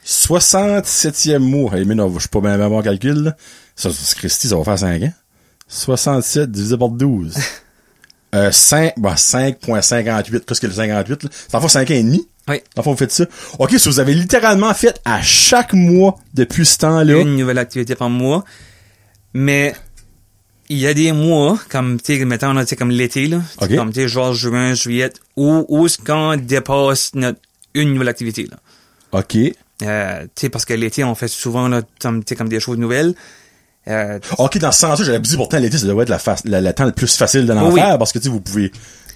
67e mois. Hey, mais non, je suis pas bien bon calcul, là. Ça, c'est Christy, ça va faire 5 ans. 67 divisé par 12. *laughs* euh, 5, bah, 5.58. Qu'est-ce que le 58, là? Ça fait 5 ans et demi? Oui. Fond, vous faites ça. OK, si vous avez littéralement fait à chaque mois depuis ce temps-là. une nouvelle activité par mois. Mais il y a des mois, comme, tu sais, mettons, là, comme l'été, là. Ok. Comme, tu sais, genre juin, juillet, où, où est-ce qu'on dépasse notre, une nouvelle activité, là. OK. Euh, tu sais, parce que l'été, on fait souvent, là, comme, tu sais, comme des choses nouvelles. Euh, OK, dans ce sens-là, j'avais dit pourtant l'été, ça doit être la, la- le temps le plus facile de l'en Oui. faire parce que, tu sais, vous pouvez.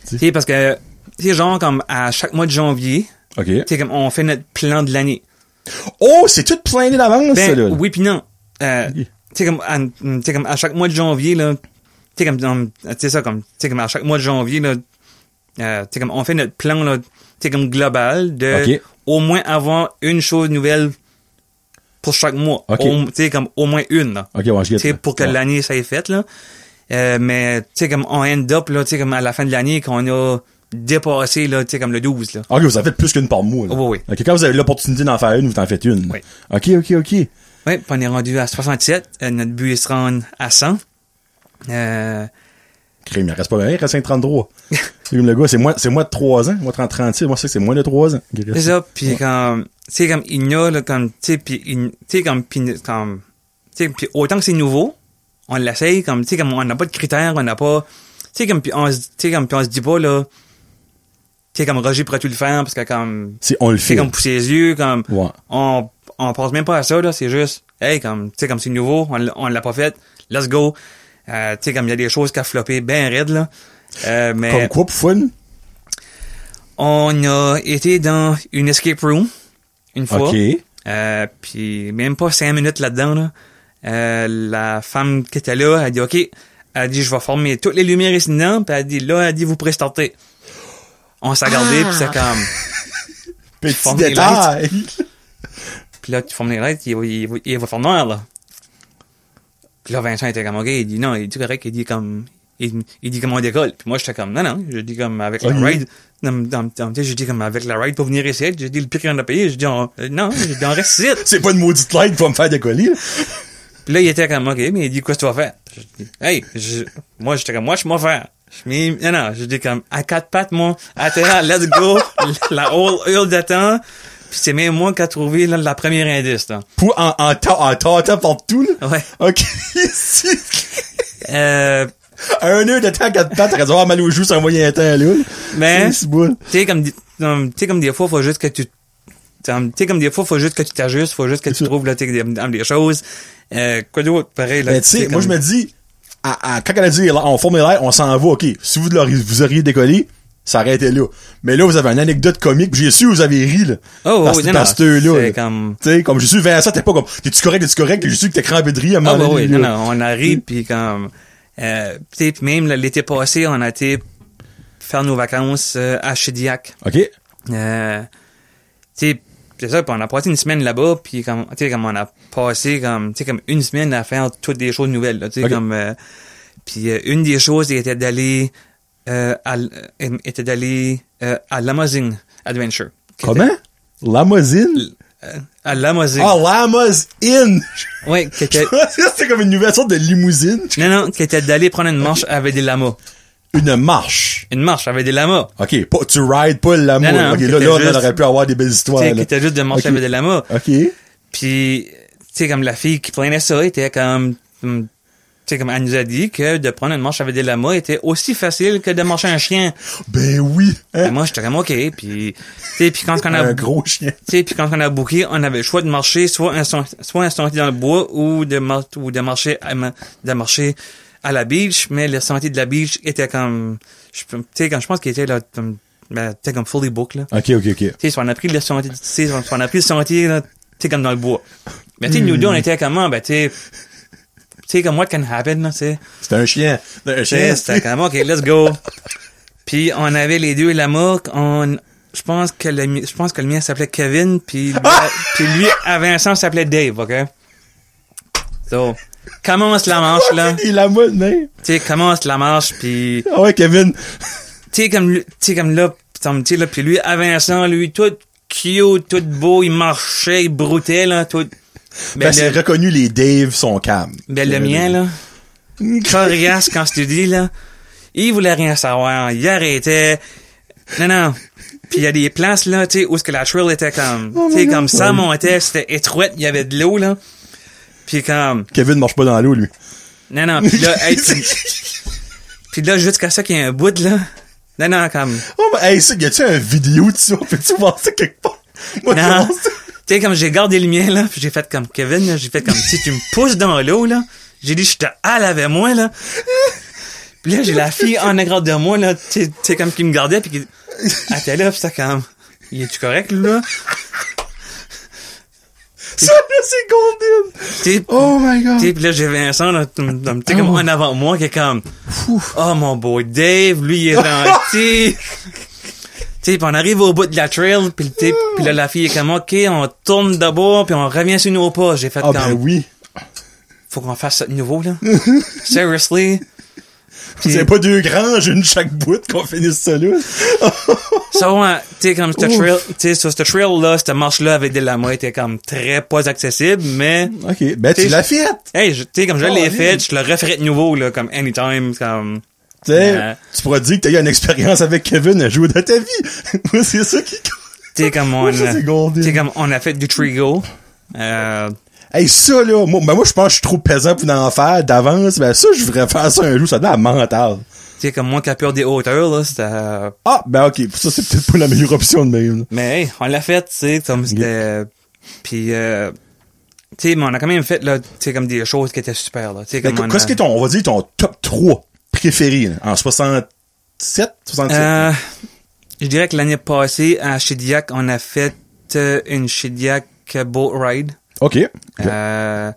tu sais, parce que, tu sais, genre, comme, à chaque mois de janvier, OK. tu sais, comme, on fait notre plan de l'année. Oh, c'est tout plané d'avance, ça, Ben, là. oui puis non. Euh. Sais, comme, à, tu sais, comme à chaque mois de janvier, là, tu sais, comme, tu ça, comme, tu sais, comme à chaque mois de janvier, là, euh, comme, on fait notre plan, là, tu sais, comme global de Ok. au moins avoir une chose nouvelle pour chaque mois. Ok. Au- Tu sais, comme, au moins une, là. OK, ouais, je Tu sais, guette. pour que Ouais. l'année, ça ait fait, là. Euh, mais, tu sais, comme, on end up, là, tu sais, comme, à la fin de l'année, qu'on a dépassé, là, tu sais, comme le 12, là. OK, vous en faites plus qu'une par mois, là. Oh, oui, oui. OK, quand vous avez l'opportunité d'en faire une, vous en faites une. Oui. OK, OK, OK. Oui, puis on est rendu à 67. Euh, notre but est de se rendre à 100. Euh, Crime, il reste pas bien, il reste 533. c'est comme le gars, c'est moins, c'est moins de 3 ans. Moi, 30, 36, moi, c'est moins de 3 ans. C'est ça, puis Ouais. comme, tu sais, comme, il y a, là, comme, tu sais, puis, tu sais, comme, puis, comme, tu sais, puis autant que c'est nouveau, on l'essaye, comme, tu sais, comme, on n'a pas de critères, on n'a pas, tu sais, comme, puis on comme, puis on se dit pas, là, tu sais, comme, Roger pourrait-tu le faire, parce que, comme, C'est, on le fait. comme, pousser les yeux, comme, Ouais. on, on pense même pas à ça, là, c'est juste, hey, comme, tu sais, comme c'est nouveau, on, l'a- on l'a pas fait, let's go. Euh, tu sais, comme, il y a des choses qui a floppé bien raide, là. Euh, mais, Comme quoi, pour fun? on a été dans une escape room, une fois. OK. Euh, puis même pas cinq minutes là-dedans, là. Euh, la femme qui était là, elle a dit, OK, elle a dit, je vais former toutes les lumières ici dedans, puis elle a dit, là, elle a dit, vous pourrez starter. On s'est regardé, Ah! puis c'est comme, *laughs* Petit détail. Puis là, tu formes les lights, il, va- il, il va faire noir, là. Puis là, Vincent était comme, OK, il dit, non, il dit correct, il dit comme, il, il dit comme on décolle. Puis moi, j'étais comme, non, non, je dis comme avec la ride, non, non, non, tu sais, je dis comme avec la ride pour venir ici, je dis le prix qu'on a payé, je dis, on- euh, non, je dis, on reste ici. *laughs* C'est pas une maudite qui va me faire décoller. là. Puis là, il était comme, OK, mais il dit, quoi tu vas faire? Je dis, hey, je- moi, j'étais comme, moi, je m'en faire. Je mis, non, non, je dis comme, à quatre pattes, moi, à terre, let's go, *laughs* la whole heure de temps. Puis c'est même moi qui a trouvé, là, la première indice, là. Pour, en, en, en tâtant partout, là? Ouais. OK. *laughs* Euh, un heure de temps à quatre pattes, t'aurais dû avoir mal aux joues sur un moyen temps, là. mais, C'est tu sais, comme, tu comme des fois, faut juste que tu, tu sais, comme des fois, faut juste que tu t'ajustes, faut juste que C'est tu trouves, là, dans des choses. Euh, quoi d'autre, pareil, là. Ben, tu sais, moi, je me dis, à, à- quand elle a dit, on forme lights, on s'en va, OK. Si vous vous auriez décollé, ça arrêtait là. Mais là, vous avez une anecdote comique, j'ai su, vous avez ri, là. Oh, Parce- oui, parce non. là, comme... Tu sais, comme j'ai su, Vincent, t'es pas comme, t'es-tu correct, t'es-tu correct, j'ai su que t'es crampé de rire à un Ah, moment bah donné, oui, non, là. non, on arrive, puis comme... Euh, puis même l'été passé, on a été faire nos vacances euh, à Chediac. OK. Euh, tu sais, c'est ça, puis on a passé une semaine là-bas, puis comme, tu sais, comme on a passé comme, tu sais, comme une semaine à faire toutes des choses nouvelles, tu sais, comme, euh, puis euh, une des choses était d'aller, était d'aller euh, à Lamazing Adventure. Comment? Lamazine? euh, à Lamazing. Ah, Lamas Inn! Ouais, qui *laughs* était, C'était comme une nouvelle sorte de limousine. non, non, qui était d'aller prendre une marche avec des lamas. Une marche? Une marche avec des lamas. OK, pas, tu rides pas le lamo. Non, non, OK, là, là, on aurait pu avoir des belles Tu histoires, qui était juste de marcher avec des lamas. OK. Puis, tu sais, comme la fille qui prenait ça était comme, tu sais, comme elle nous a dit que de prendre une marche avec des lamas était aussi facile que de marcher un chien. Ben oui. Et Hein? moi, j'étais comme, OK. Puis, tu sais, puis quand on a, *laughs* Un tu gros chien. sais, puis quand on a booké, on avait le choix de marcher soit un, son- soit un sentier dans le bois ou de, mar- ou de marcher, à, de marcher à la beach, mais le sentier de la beach était comme, tu sais, quand je pense qu'il était là, comme, ben, tu sais, comme fully booked, là. OK, OK, OK. Tu sais, si on a pris le sentier, tu sais, si on a pris le sentier, là, tu sais, comme dans le bois. Mais tu sais, nous deux, on était comment, ben, tu sais, comme what can happen, là, tu sais. C'était un chien. Un chien. C'était comme, OK, let's go. Puis, on avait les deux lamas, on, je pense que le, je pense que le mien s'appelait Kevin, puis, lui- puis lui, à Vincent, s'appelait Dave, OK? So, commence la manche, là. Il a non? Tu sais, commence la marche, puis Ah ouais, Kevin. tu sais comme lui- tu sais comme là tu là puis lui à Vincent lui tout cute tout beau il marchait il broutait là tout Ben, ben, c'est le, reconnu, les Dave sont calmes. ben, le mien là coriace quand je te dis là il voulait rien savoir il arrêtait non non puis il y a des places là tu sais où ce que la trail était comme Oh tu sais comme ça montait c'était étroite il y avait de l'eau là puis comme Kevin marche pas dans l'eau, lui. non non puis là *laughs* hey, puis, puis là jusqu'à ça qu'il y a un bout là non non comme Oh, mais, hey, ça, y a-tu un vidéo de ça? Peux-tu voir ça quelque part? Moi, Non. Tu sais, comme j'ai gardé le mien, là, puis j'ai fait comme Kevin, j'ai fait comme si tu me pousses dans l'eau, là. J'ai dit, je te hale avec moi, là. Puis là, j'ai la fille en arrière de moi, là, tu sais- comme qui me gardait, puis qui... Elle était là, puis c'était comme... Il est-tu correct, là? Ça, là, c'est golden! Oh my god! puis là, j'ai Vincent, là, sais, comme en avant moi, qui est comme... Oh, mon beau Dave, lui, il est *laughs* gentil. Sais, on arrive au bout de la trail, puis puis là, la fille est comme, OK, on tourne d'abord, puis on revient sur nos pas. J'ai fait Ah, comme... ben oui. faut qu'on fasse ça de nouveau, là. *laughs* Seriously? Avez pas deux granges, une chaque bout qu'on finisse ça là? *laughs* Ça, ouais, tu sais, comme ce trail, tu sais, sur ce trail-là, cette marche-là avec des lamas était comme très pas accessible, mais, ok, ben tu l'as fait! hey, tu sais, comme je l'ai fait, je le referais de nouveau, là, comme anytime, comme, Ouais. tu pourras dire que t'as eu une expérience avec Kevin à jouer dans ta vie. *laughs* Moi, c'est ça qui... sais, comme on, sais, comme on a fait du trigo, euh, Hey, ça, là, moi, ben, moi, je pense que je suis trop pesant pour en faire d'avance. Ben, ça, je voudrais faire ça un jour. Ça donne à mental. tu sais, comme moi qui a peur des hauteurs, là, c'était, euh, Ah, ben, ok. Ça, c'est peut-être pas la meilleure option de même. là. mais hey, on l'a fait, tu sais, comme c'était, puis, euh, tu sais, mais on a quand même fait, là, tu sais, comme des choses qui étaient super, là, tu sais, comme on Qu'est-ce a- qui est ton, on va dire, ton top 3 là, en 67, 67? Euh, je dirais que l'année passée, à Shediac, on a fait euh, une Shediac boat ride. ok. Euh,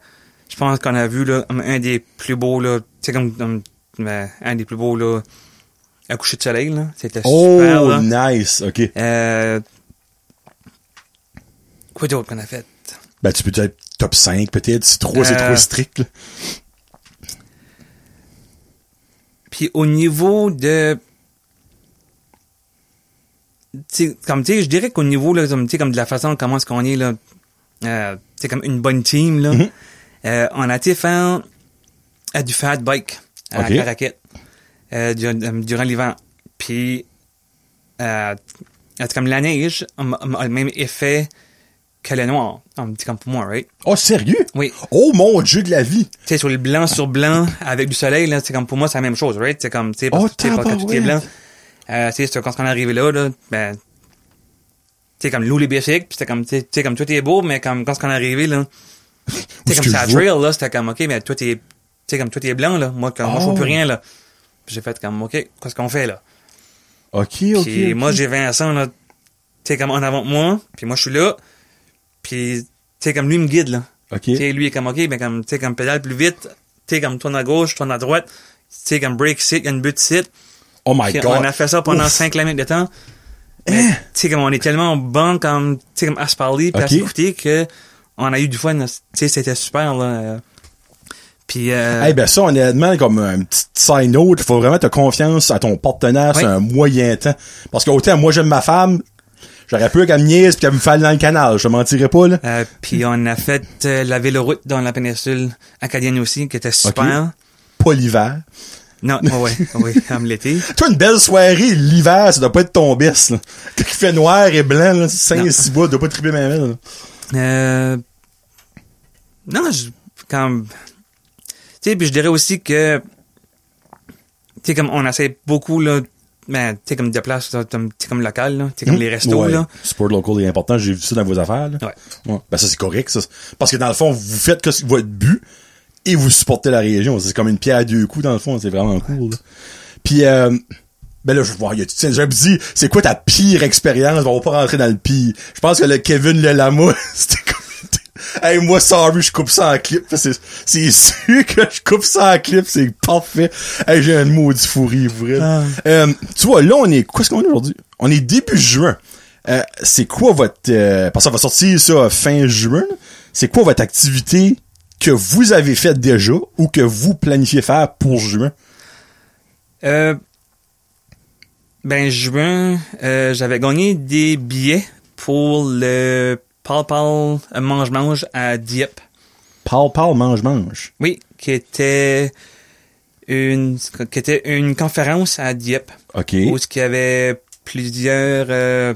je pense qu'on a vu là, un des plus beaux, là, sais, comme, comme, un des plus beaux, là, à coucher de soleil, là. C'était Oh, super, là. nice. Ok. Euh, quoi d'autre qu'on a fait? Ben, tu peux dire top 5, peut-être. Si 3, c'est Euh, trop strict, là. Puis au niveau de... tu sais, comme tu sais, je dirais qu'au niveau là, comme, comme de la façon comment est-ce qu'on est là, euh, c'est comme une bonne team là. Mhm. Euh, on a été faire euh, du fat bike à Ok. Caraquette euh, durant, euh, durant l'hiver. Puis euh, comme la neige a a le même effet le noir. On dit comme pour moi, right? Oh, sérieux? Oui. Oh, mon dieu de la vie. Tu sais, sur le blanc sur blanc, avec du soleil, là, c'est comme pour moi, c'est la même chose, right? C'est comme, tu sais, parce Oh, que, tout est blanc. Euh, tu sais, c'est quand on est arrivé là, là, ben, tu sais, comme l'eau les béfiques, puis c'était comme, tu sais- comme tout est beau, mais comme quand on est arrivé, là, tu sais, comme ça trail, là, c'était comme, ok, mais tout est, tu sais, comme tout est blanc, là. Moi, comme, moi, je vois Oh. plus rien, là. J'ai fait comme, ok, qu'est-ce qu'on fait, là? OK, OK. Puis moi, j'ai Vincent, là, tu sais, comme en avant de moi, puis moi, je suis là, puis, tu sais, comme lui me guide, là. OK. Tu sais, lui est comme, OK, mais comme, tu sais, comme pédale plus vite, tu sais, comme tourne à gauche, tourne à droite, tu sais, comme break sit, il y a une butte sit. Oh my Puis God. on a fait ça pendant Ouf. 5 km de temps. Mais, Hein? tu sais, comme on est tellement bon, comme, tu sais, comme à se parler, puis à Ok. s'écouter, que on a eu du fun, tu sais, c'était super, là. Puis, euh, Eh ben ça, honnêtement, comme un petit side note, il faut vraiment te confiance à ton partenaire Oui. sur un moyen temps. Parce qu'autant, moi, j'aime ma femme, j'aurais pu qu'elle me niaise pis qu'elle me fasse dans le canal, je te mentirais pas, là. euh, puis on a fait euh, la véloroute dans la péninsule acadienne aussi, qui était super. Pas l'hiver. Non, ouais, ouais, *laughs* oui, comme l'été. Toi, une belle soirée, l'hiver, ça doit pas être ton best, là. Quand il fait noir et blanc, là, 5 Non. 6 bois, doit pas triper ma main, là. Euh, non, je, comme, tu sais, puis je dirais aussi que, tu sais, comme on essaie beaucoup, là, ben, tu sais, comme de place, tu sais, comme local, là, tu sais, comme les restos, Ouais. là. Sport local est important, j'ai vu ça dans vos affaires, là. Ouais. Ouais. Ben ça, c'est correct, ça. Parce que dans le fond, vous faites que votre but et vous supportez la région. C'est comme une pierre à deux coups, dans le fond. C'est vraiment cool, là. Puis, euh, ben là, je vois, il y a tout J'ai dit, c'est quoi ta pire expérience? On va pas rentrer dans le pire. Je pense que le Kevin le Lama, *laughs* c'était hey, moi, sorry, je coupe ça en clip. C'est, c'est sûr que je coupe ça en clip, c'est parfait. Hey, j'ai un maudit fourri, vrai. Ah. Euh, tu vois, là, on est, qu'est-ce qu'on est aujourd'hui? On est début juin. Euh, c'est quoi votre, euh, parce que ça va sortir ça fin juin. C'est quoi votre activité que vous avez faite déjà ou que vous planifiez faire pour juin? Euh, ben, juin, euh, j'avais gagné des billets pour le Pal Pal Mange Mange à Dieppe. Parle, parle, mange, mange. Oui, qui était une, qui était une conférence à Dieppe. OK. où ce qu'il y avait plusieurs euh,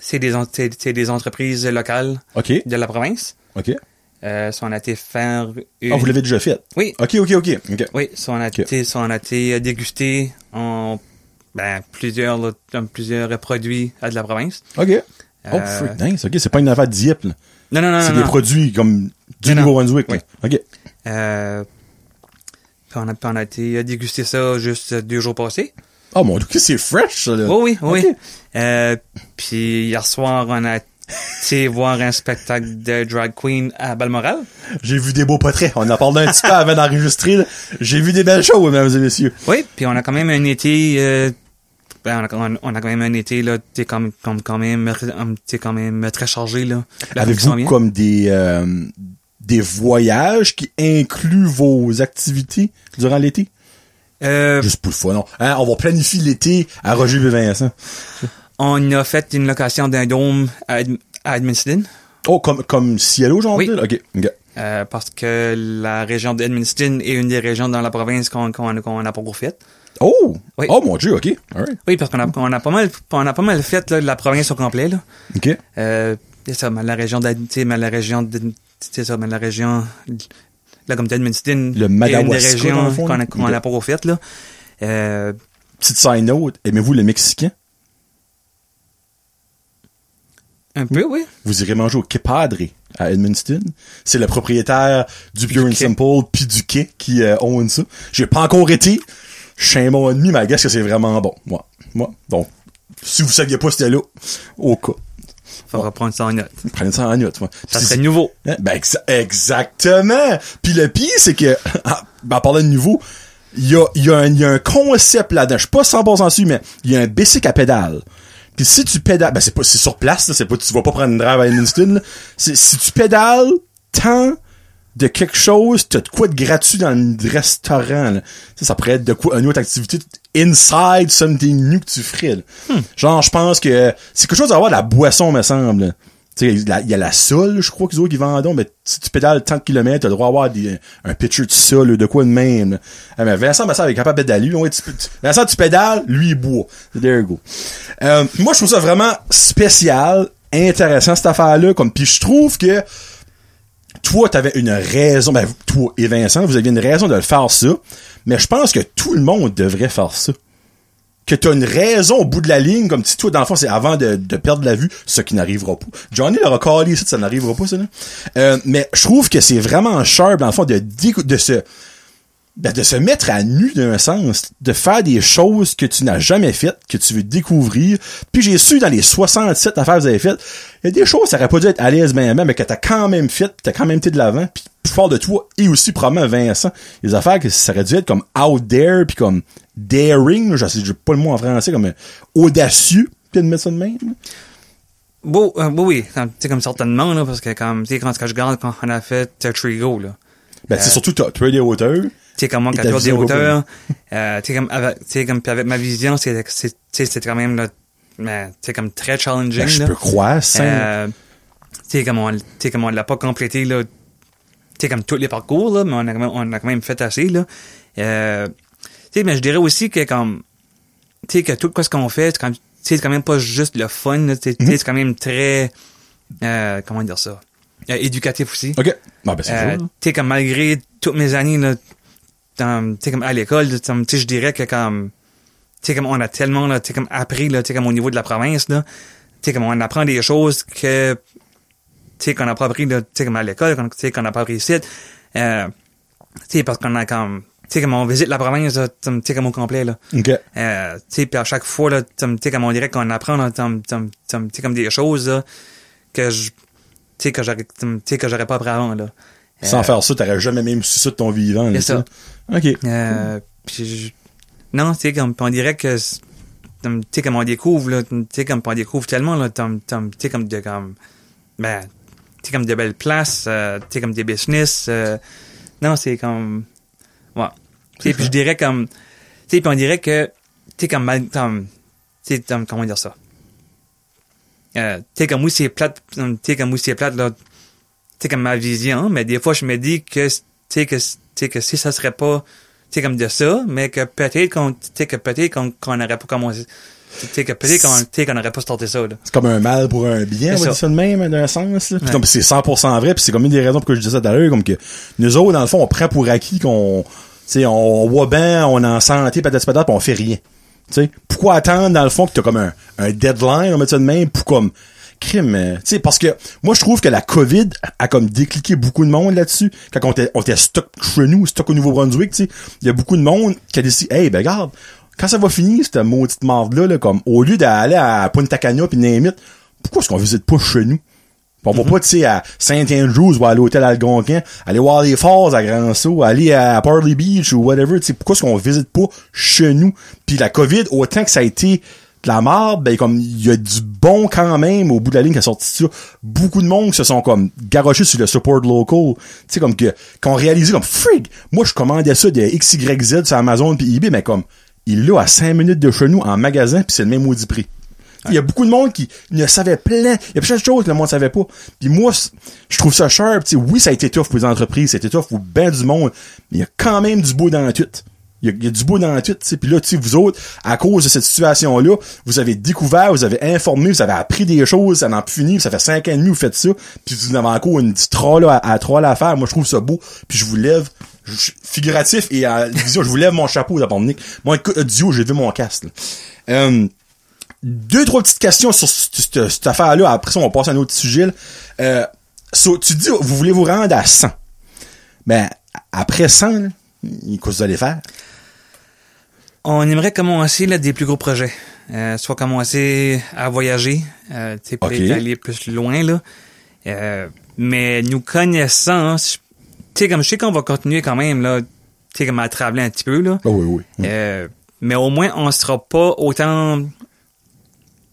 c'est des c'est des entreprises locales OK. de la province. OK. Euh, on a été faire une... Ah, vous l'avez déjà fait? Oui, OK, OK, OK. OK. oui, ça, on a été ça, on a été euh, en ben, plusieurs là, plusieurs produits à de la province. OK. Oh, Euh, freak, nice. OK, c'est pas une affaire de Dieppe, là. Non non non C'est des non. produits comme du. Nouveau-Brunswick, là. OK. Euh, puis on a on a été dégusté ça juste euh, deux jours passés. Oh, mon Dieu, c'est fresh, ça, là. Oui, oui, oui. Euh, puis hier soir, on a été voir un spectacle de drag queen à Balmoral. J'ai vu des beaux portraits. On en parlé un petit peu avant d'enregistrer. J'ai vu des belles choses, mesdames et messieurs. Oui, puis on a quand même un été, euh, ben, on, a, on- a quand même un été là, t'es comme, comme quand même, t'es quand même très chargé là. S'en Avez-vous comme des, euh, des voyages qui incluent vos activités durant l'été? Euh, Juste pour le fun, non? Hein, on va planifier l'été à Roger et Vincent. on a fait une location d'un dôme à, Ed- à Edmundston Oh, comme, comme Cielo, genre? Oui. là? OK. OK. euh, parce que la région d'Edmundston est une des régions dans la province qu'on qu'on qu'on n'a pas fait. Oh! Oui. Oh, mon Dieu, OK. All right. Oui, parce qu'on a, on a pas mal, on a pas mal fait là, la province au complet là. OK. Euh, c'est ça, mais la région la région de- c'est ça, mais la région là comme d'Edmundston Le est une des Madawaska, régions qu'on a, qu'on a pas au fait là. Euh, Petite side note, aimez-vous le Mexicain? un peu, oui. Vous irez manger au Quai Padre à Edmundston. C'est le propriétaire du Pure and. Simple puis du Quai qui euh, own ça. J'ai pas encore été. Je suis un bon ennemi, mais I guess que c'est vraiment bon. Moi. Moi. Donc, si vous saviez pas c'était là, au cas. Faudra prendre ça en note. Prenez ça en note. moi. Ça serait nouveau. Hein? Ben, exa- exactement. Puis le pire, c'est que, *laughs* ah, ben, en parlant de nouveau, il y a, il y, a un- il y a un concept là-dedans. Je suis pas 100% sûr, mais il y a un bicycle à pédale. Puis si tu pédales, ben c'est pas, c'est sur place, là, c'est pas, tu vas pas prendre une drive à là. C'est, si tu pédales tant de quelque chose, t'as de quoi de gratuit dans le restaurant, là. Ça, ça pourrait être de quoi, une autre activité inside something new que tu ferais, là. Genre, je pense que c'est quelque chose à avoir de la boisson, me semble. là. Tu sais, il y a la- sol, je crois qu'ils ont qui vendent, mais si tu pédales tant de kilomètres, t'as le droit d'avoir un pitcher de sol, de quoi de même. là. Ah, mais Vincent, me semble, est capable de lui, ouais, tu, tu- Vincent, tu pédales, lui, il boit. There you go. Euh, moi, je trouve ça vraiment spécial, intéressant, cette affaire-là, comme, puis je trouve que toi, t'avais une raison, ben, toi et Vincent, vous aviez une raison de le faire ça, mais je pense que tout le monde devrait faire ça. Que t'as une raison au bout de la ligne, comme si toi, dans le fond, c'est avant de, perdre la vue, ce qui n'arrivera pas. Johnny l'aura calé, ça, ça n'arrivera pas, ça, là. Euh, mais je trouve que c'est vraiment sharp, dans le fond, de, de se, ben, de se mettre à nu d'un sens, de faire des choses que tu n'as jamais faites, que tu veux découvrir. Puis j'ai su dans les 67 affaires que vous avez faites, il y a des choses, ça aurait pas dû être à l'aise même, mais que t'as quand même fait, t'as quand même été de l'avant, puis plus fort de toi, et aussi probablement Vincent, les affaires que ça aurait dû être comme out there, puis comme daring, je sais, j'ai pas le mot en français, comme audacieux, puis de mettre ça de même. Bon, euh, oui, oui, comme- tu comme certainement, là, parce que comme, sais, quand je regarde quand on a fait euh, Trigo, là, Ben, c'est Euh, surtout, tu as des hauteurs. Tu sais, comme moi, quand vois des hauteurs, euh, tu sais, comme, avec, comme, puis avec ma vision, c'est, c'est, c'est quand même, là, sais, comme très challenging, Ben, je peux croire, ça. Euh, tu sais, comme on, tu sais, comme on l'a pas complété, là, tu sais, comme tous les parcours, là, mais on a quand même, on a quand même fait assez, là. Euh, tu sais, mais je dirais aussi que comme, tu sais, que tout ce qu'on fait, c'est quand, tu sais, c'est quand même pas juste le fun, là, tu sais, tu sais, c'est quand même très, euh, comment dire ça, euh, éducatif aussi. OK. Ah, ben, c'est Euh, tu sais, comme malgré toutes mes années, là, dans- comme à l'école, tu sais, je dirais que comme, tu comme on a tellement, là, comme appris, là, comme au niveau de la province, là, tu comme on apprend des choses que, tu qu'on n'a pas appris, là, tu comme à l'école, qu'on- tu sais, qu'on n'a pas appris ici. Euh, tu sais, parce qu'on a comme, tu sais, comme on visite la province, tu sais, comme au complet, là. OK. Euh, tu sais, puis à chaque fois, là, tu sais, comme on dirait qu'on apprend, tu sais, comme des choses, là, que je, tu sais, que j'aurais, tu sais, que j'aurais pas appris avant, là. Sans Euh, faire ça, t'aurais jamais même su ça de ton vivant. C'est ça. OK. Euh, puis je- non, tu sais, comme, on dirait que, tu sais, comme on découvre, là, tu sais, comme on découvre tellement, là, tu sais, comme de, comme, ben, tu sais, comme de belles places, euh, tu sais, comme des business, euh, non, c'est comme, ouais. Sais, puis je dirais comme, tu sais, puis on dirait que, tu sais, comme, tu sais, comme, comment dire ça? Euh, tu sais, comme oui, c'est plate, tu sais, comme oui, c'est plate, là, tu sais, comme ma vision, mais des fois, je me dis que, tu que, tu sais, que si ça serait pas, tu comme de ça, mais que peut-être qu'on, tu que peut-être qu'on, qu'on n'aurait pas commencé, tu que peut-être qu'on, tu sais, qu'on n'aurait pas starté ça, là. C'est comme un mal pour un bien, on C'est va dire ça. de même, d'un sens. là. Puis Ouais. comme c'est 100% vrai, puis c'est comme une des raisons pour que je disais ça tout à l'heure, comme que nous autres, dans le fond, on prend pour acquis qu'on, tu on voit bien, on est en santé, peut-être peut-être, puis on fait rien. Tu sais, pourquoi attendre, dans le fond, que t'as comme un, un deadline, on met ça de même, pour comme, crime, tu sais, parce que moi, je trouve que la COVID a comme décliqué beaucoup de monde là-dessus. Quand on était, on était stock chez nous, stock au Nouveau-Brunswick, tu sais, il y a beaucoup de monde qui a décidé, hey, ben, regarde, quand ça va finir, cette maudite marde-là, là, comme, au lieu d'aller à Punta Cana pis Name pourquoi est-ce qu'on visite pas chez nous? Pis on va pas, tu sais, à Saint-Andrews ou à l'hôtel Algonquin, aller voir les falls à Grand Sault, aller à Parley Beach ou whatever, tu sais, pourquoi est-ce qu'on visite pas chez nous? Puis la COVID, autant que ça a été de la merde, ben comme il y a du bon quand même au bout de la ligne qui a sorti ça. Beaucoup de monde se sont comme garochés sur le support local. Tu sais, comme que, qu'on réalisé comme frig, moi je commandais ça de XYZ sur Amazon puis eBay, mais comme il l'a à 5 minutes de chez nous en magasin puis c'est le même maudit prix. Il y a beaucoup de monde qui ne savait plein. Il y a plein de choses que le monde savait pas. Puis moi, je trouve ça cher. Oui, ça a été tough pour les entreprises, c'était tough pour ben du monde, mais il y a quand même du beau dans la tuite. Il y a, du beau dans la sais. Puis là, tu vous autres, à cause de cette situation-là, vous avez découvert, vous avez informé, vous avez appris des choses, ça n'en plus fini, ça fait cinq ans et demi, vous faites ça, puis vous avez encore une petite troll à, à troll à faire. Moi, je trouve ça beau. Puis je vous lève, figuratif et à *laughs* vision, je vous lève mon chapeau d'abord, Nick. Moi, écoute, audio, j'ai vu mon casque. Euh, deux, trois petites questions sur cette, affaire-là. Après ça, on va passer à un autre sujet. Euh, tu dis, vous voulez vous rendre à 100. Ben, après 100, là, qu'est-ce que vous allez faire? On aimerait commencer là, des plus gros projets. Euh, soit commencer à voyager, euh, tu sais, peut-être Ok. aller plus loin, là. Euh, mais nous connaissant, je- tu sais, comme je sais qu'on va continuer quand même, là, tu sais, comme à travailler un petit peu, là. Oh, oui, oui. oui. Euh, mais au moins, on sera pas autant,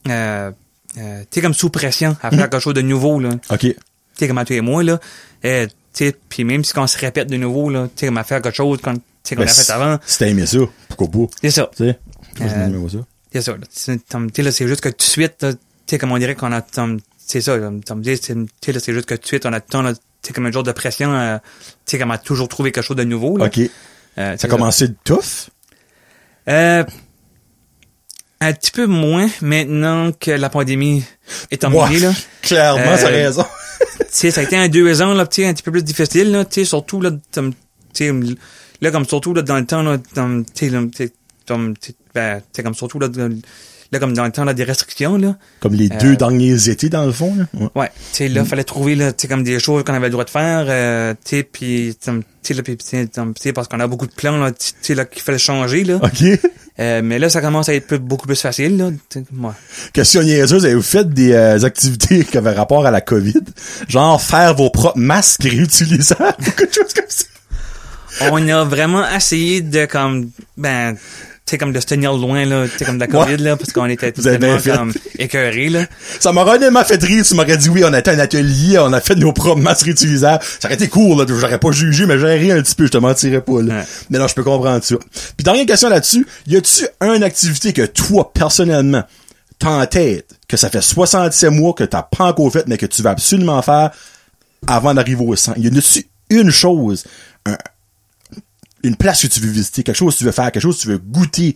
euh, tu sais, comme sous pression à faire quelque chose de nouveau, là. OK. Tu sais, comme à tous les mois, là. Tu sais, puis même si on se répète de nouveau, là, tu sais, comme à faire quelque chose qu'on, tu sais, qu'on Ben, a fait avant. Si t'as aimé ça, pourquoi pas? C'est ça. Tu sais? Euh, ça. C'est ça. C'est comme, tu sais, là, c'est juste que tout de suite, tu sais, comme on dirait qu'on a, c'est ça, comme, tu c'est juste que tout de suite, on a, a, tu sais, comme un genre de pression, euh, tu sais, comme à toujours trouver quelque chose de nouveau, là. OK. Euh, Ça a commencé de tough? Euh, un petit peu moins maintenant que la pandémie est terminée, là. Clairement, Euh, t'as raison. tu sais, ça a été un deux ans, là, tu sais, un petit peu plus difficile, là, tu sais, surtout, là, comme, tu sais, là, comme surtout, là, dans le temps, là, sais, ben, comme surtout, là, dans- là, comme dans le temps, là, des restrictions, là. Comme les Euh, deux derniers étés, dans le fond, là. Ouais. Ouais, tu sais, là, fallait trouver, là, comme des choses qu'on avait le droit de faire, euh, puis, tu sais, là, parce qu'on a beaucoup de plans, là, là, qu'il fallait changer, là. OK. Euh, mais là, ça commence à être plus- beaucoup plus facile, là. ouais. Question niaiseuse, avez-vous fait des euh, activités qui avaient rapport à la COVID? Genre faire vos propres masques réutilisables ou quelque chose comme ça? On a vraiment essayé de, comme, ben, sais, comme de se tenir loin, là, tu sais, comme de la Ouais. COVID, là, parce qu'on était *laughs* tellement, comme, écœurés, là. Ça m'aurait honnêtement fait rire, tu m'aurais dit oui, on a été un atelier, on a fait nos propres masques réutilisables. Ça aurait été cool, là, j'aurais pas jugé, mais j'aurais ri un petit peu, je te mentirais pas, là. Ouais. Mais non, je peux comprendre ça. Puis dernière question là-dessus, y a-tu une activité que toi, personnellement, t'as en tête, que ça fait 67 mois que t'as pas encore fait, mais que tu vas absolument faire avant d'arriver au 100? Y a-tu une chose, un- une place que tu veux visiter, quelque chose que tu veux faire, quelque chose que tu veux goûter?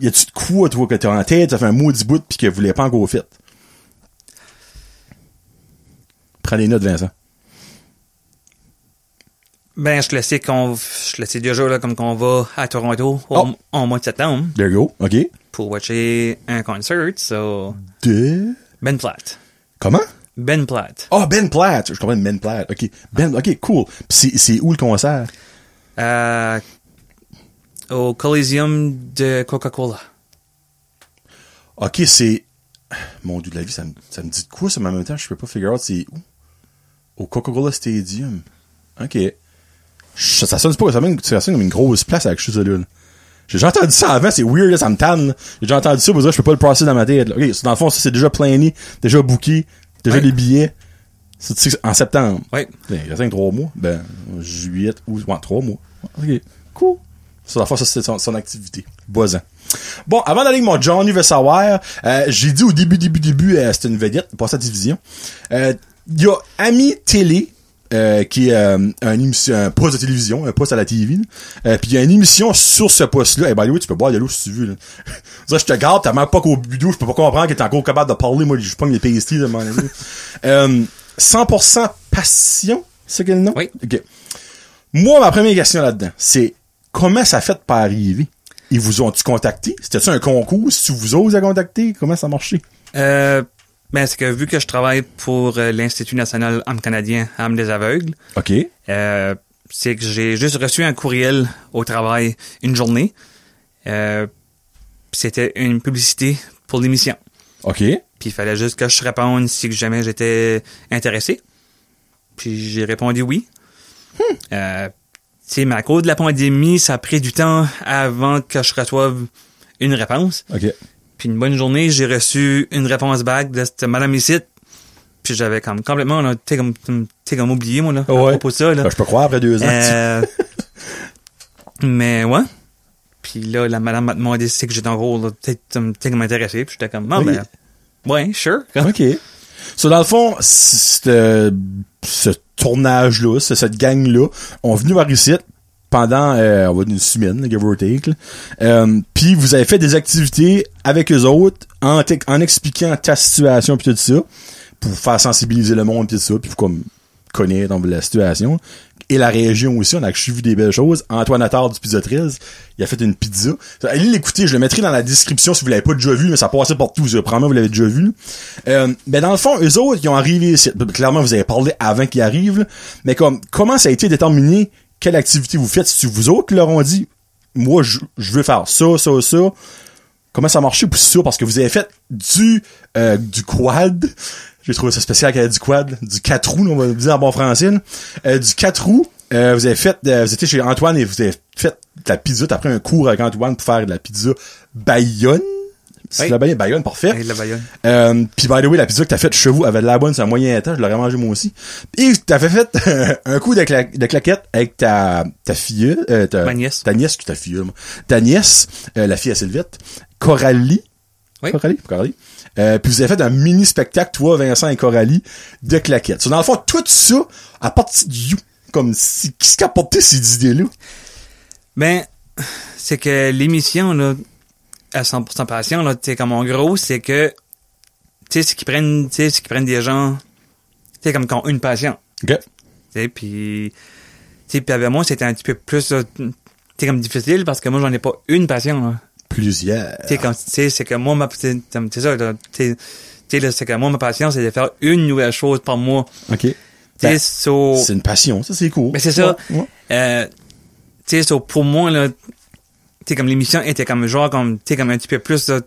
Y a-tu de quoi, toi, que t'as en tête, ça fait un maudit bout pis que vous l'avez pas encore fait? Prends des notes, Vincent. Ben, je le sais qu'on, je le sais déjà, là, comme qu'on va à Toronto au, Oh. en mois de septembre There you go. OK. pour watcher un concert, so, De... Ben Platt. Comment? Ben Platt. Ah, Ben Platt. Je comprends Ben Platt. OK. Ben, OK, cool. Pis c'est, c'est où le concert? Euh, au Coliseum de Coca-Cola. OK, c'est... Mon dieu de la vie, ça me, ça me dit de quoi, ça, mais en même temps, je peux pas figure out c'est où? Au Coca-Cola Stadium. OK. Ça, ça sonne pas, ça sonne, ça sonne comme une grosse place avec chose là. J'ai déjà entendu ça avant, c'est weird, là, ça me tanne. J'ai déjà entendu ça, pour dire, je peux pas le passer dans ma tête. là. OK, dans le fond, ça, c'est déjà plané, déjà booké, déjà Ouais. les billets. C'est en septembre? Oui. Ben, il reste trois mois. Ben, juillet, ou, ouais, trois mois. OK. Cool. Ça, la fois, ça, c'est son, son activité. Boisant. Bon, avant d'aller avec mon Johnny veut savoir, euh, j'ai dit au début, début, début, euh, c'était une vedette, pas sa division. Euh, Il y a Ami Télé, euh, qui est euh, un, émission, un poste de télévision, un poste à la TV. Euh, puis il y a une émission sur ce poste-là. Et ben oui, tu peux boire de l'eau si tu veux. Là. *laughs* je te garde, t'as même pas qu'au budo, je peux pas comprendre que t'es encore capable de parler. Moi, je pogne les pasties de mon ami. Euh, 100% passion, c'est quel nom? Oui. OK. Moi, ma première question là-dedans, c'est comment ça fait de pas arriver? Ils vous ont-tu contacté? C'était-tu un concours? Si tu vous oses à contacter? Comment ça a marché? Euh, ben, c'est que vu que je travaille pour euh, l'Institut national âme canadien âme des aveugles, OK. euh, c'est que j'ai juste reçu un courriel au travail une journée. Euh, c'était une publicité pour l'émission. OK. Puis il fallait juste que je réponde si jamais j'étais intéressé. Puis j'ai répondu oui. Euh, tu sais, mais à cause de la pandémie, ça a pris du temps avant que je reçoive une réponse. OK. Puis une bonne journée, j'ai reçu une réponse back de cette madame ici. Puis j'avais comme complètement, là, t'sais, comme, comme oublié, moi, là, à Ouais. propos de ça, là. Ben, je peux croire après deux ans. Euh, mais ouais. Puis là, la madame m'a demandé si c'est que j'étais en rôle, peut-être peut-être comme intéressé. Puis j'étais comme, Oui. ben, ouais, sure. *laughs* OK. So, dans le fond, euh, ce tournage-là, cette gang-là, ont venu voir ici pendant euh, une semaine, give or take. Euh, Puis vous avez fait des activités avec eux autres en, expliquant ta situation puis tout ça, pour faire sensibiliser le monde puis tout ça, puis comme connaître la situation. Et la région aussi, on a vu des belles choses. Antoine Attard du Pizza 13, il a fait une pizza. Allez l'écouter, je le mettrai dans la description si vous l'avez pas déjà vu, mais ça passait partout, ça. Probablement vous l'avez déjà vu. Euh, ben dans le fond, eux autres, ils ont arrivé ici. Clairement, vous avez parlé avant qu'ils arrivent, là. mais comme comment ça a été déterminé quelle activité vous faites? Si vous autres leur ont dit moi je, je veux faire ça, ça, ça. Comment ça a marché pour ça? Parce que vous avez fait du euh, du quad. J'ai trouvé ça spécial y ait du quad, du 4 roues, on va le dire en bon français. Euh, du 4 roues. Euh, vous avez fait, euh, vous étiez chez Antoine et vous avez fait de la pizza. T'as pris un cours avec Antoine pour faire de la pizza Bayonne. C'est Oui. la Bayonne, Bayonne, parfait. Hey, la Bayonne. Euh, puis by the way, la pizza que t'as faite chez vous avait de la bonne, c'est un moyen temps, je l'aurais mangé moi aussi. Et t'as fait, fait *laughs* un coup de, cla- de claquette avec ta, ta fille, euh, ta, Ma nièce. ta nièce, ta fille, moi. ta nièce, euh, la fille à Sylvette, Coralie. Oui. Coralie, Coralie. Euh, puis vous avez fait un mini spectacle, toi, Vincent et Coralie, de claquettes. So, dans le fond, tout ça, à partir de you, comme si, qui qui a apporté ces idées-là? Ben, c'est que l'émission, là, à 100% passion, là, tu sais, comme en gros, c'est que, tu sais, c'est qu'ils prennent, tu sais, c'est qu'ils prennent des gens, tu sais, comme qui ont une passion. OK. Tu sais, puis, tu sais, puis avec moi, c'était un petit peu plus, tu sais, comme difficile parce que moi, j'en ai pas une passion, là. Plusieurs. Tu sais, c'est que moi, ma, c'est ça, tu sais, c'est que moi, ma passion, c'est de faire une nouvelle chose par mois. OK. Ben, so, C'est une passion, ça, c'est cool. Mais c'est ça. Ouais, ouais. euh, tu sais, so, pour moi, là, tu sais, comme l'émission était comme genre, comme, tu sais, comme un petit peu plus, là,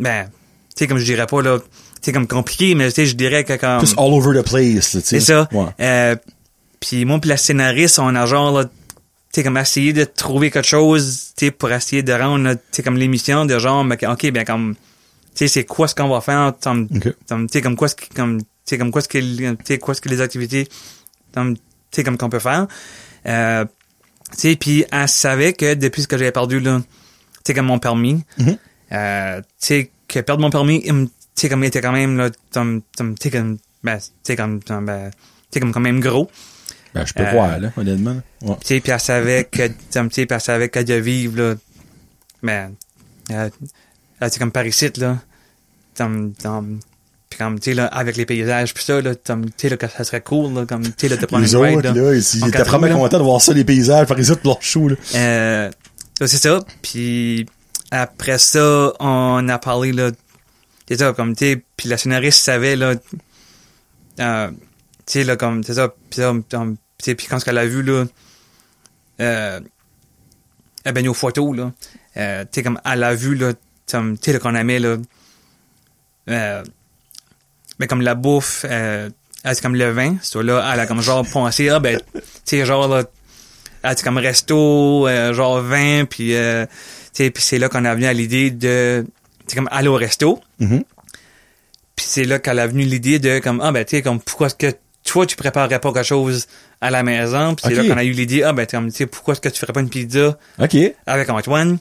ben, tu sais, comme je dirais pas, là, tu sais, comme compliqué, mais tu sais, je dirais que comme... Plus all over the place, tu sais. C'est ça. Ouais. Euh, puis moi puis la scénariste, on a genre là, tu sais comme essayé de trouver quelque chose, tu sais pour essayer de rendre sais comme l'émission de genre OK ben comme tu sais c'est quoi ce qu'on va faire comme OK. comme, tu sais comme quoi comme tu comme quoi ce que tu quoi ce que les activités comme tu sais comme qu'on peut faire. Euh, tu sais puis elle savait que depuis que j'avais perdu là, tu sais comme mon permis, Mhm. euh, tu sais que perdre mon permis, tu sais comme il était quand même là, tu sais comme ben, tu sais comme ben, tu sais comme quand même gros. Ben, je peux Euh, voir, là, honnêtement. Ouais. Tu sais, puis elle savait que, tu elle savait qu'elle devait vivre, là, euh, tu sais, comme par ici, là, comme, comme, puis comme, tu sais, là, avec les paysages, puis ça, là, tu sais, là, que ça serait cool, là, comme, tu sais, là, de prendre Les une autres, ride, là. là, ils ils En étaient vraiment contents de voir ça, les paysages, par exemple, leur show, là. Euh, c'est ça. Puis après ça, on a parlé là, c'est ça comme tu sais, puis la scénariste savait là, euh, tu sais là comme c'est ça, puis ça, comme, tu sais, puis quand elle a vu là, euh, eh ben nos photos là, euh, tu sais comme elle a vu là, comme tu sais là qu'on aimait là, euh, ben comme la bouffe. Euh, c'est comme le vin, ça là, elle a comme genre pensé, ah ben, tu sais, genre là, c'est comme resto, euh, genre vin, puis euh, tu sais, puis c'est là qu'on a venu à l'idée de, c'est comme aller au resto, Mhm. puis c'est là qu'elle a venu l'idée de comme ah ben tu sais comme pourquoi est-ce que toi tu préparerais pas quelque chose à la maison, puis c'est là qu'on a eu l'idée ah ben tu sais pourquoi est-ce que tu ferais pas une pizza OK. avec Antoine,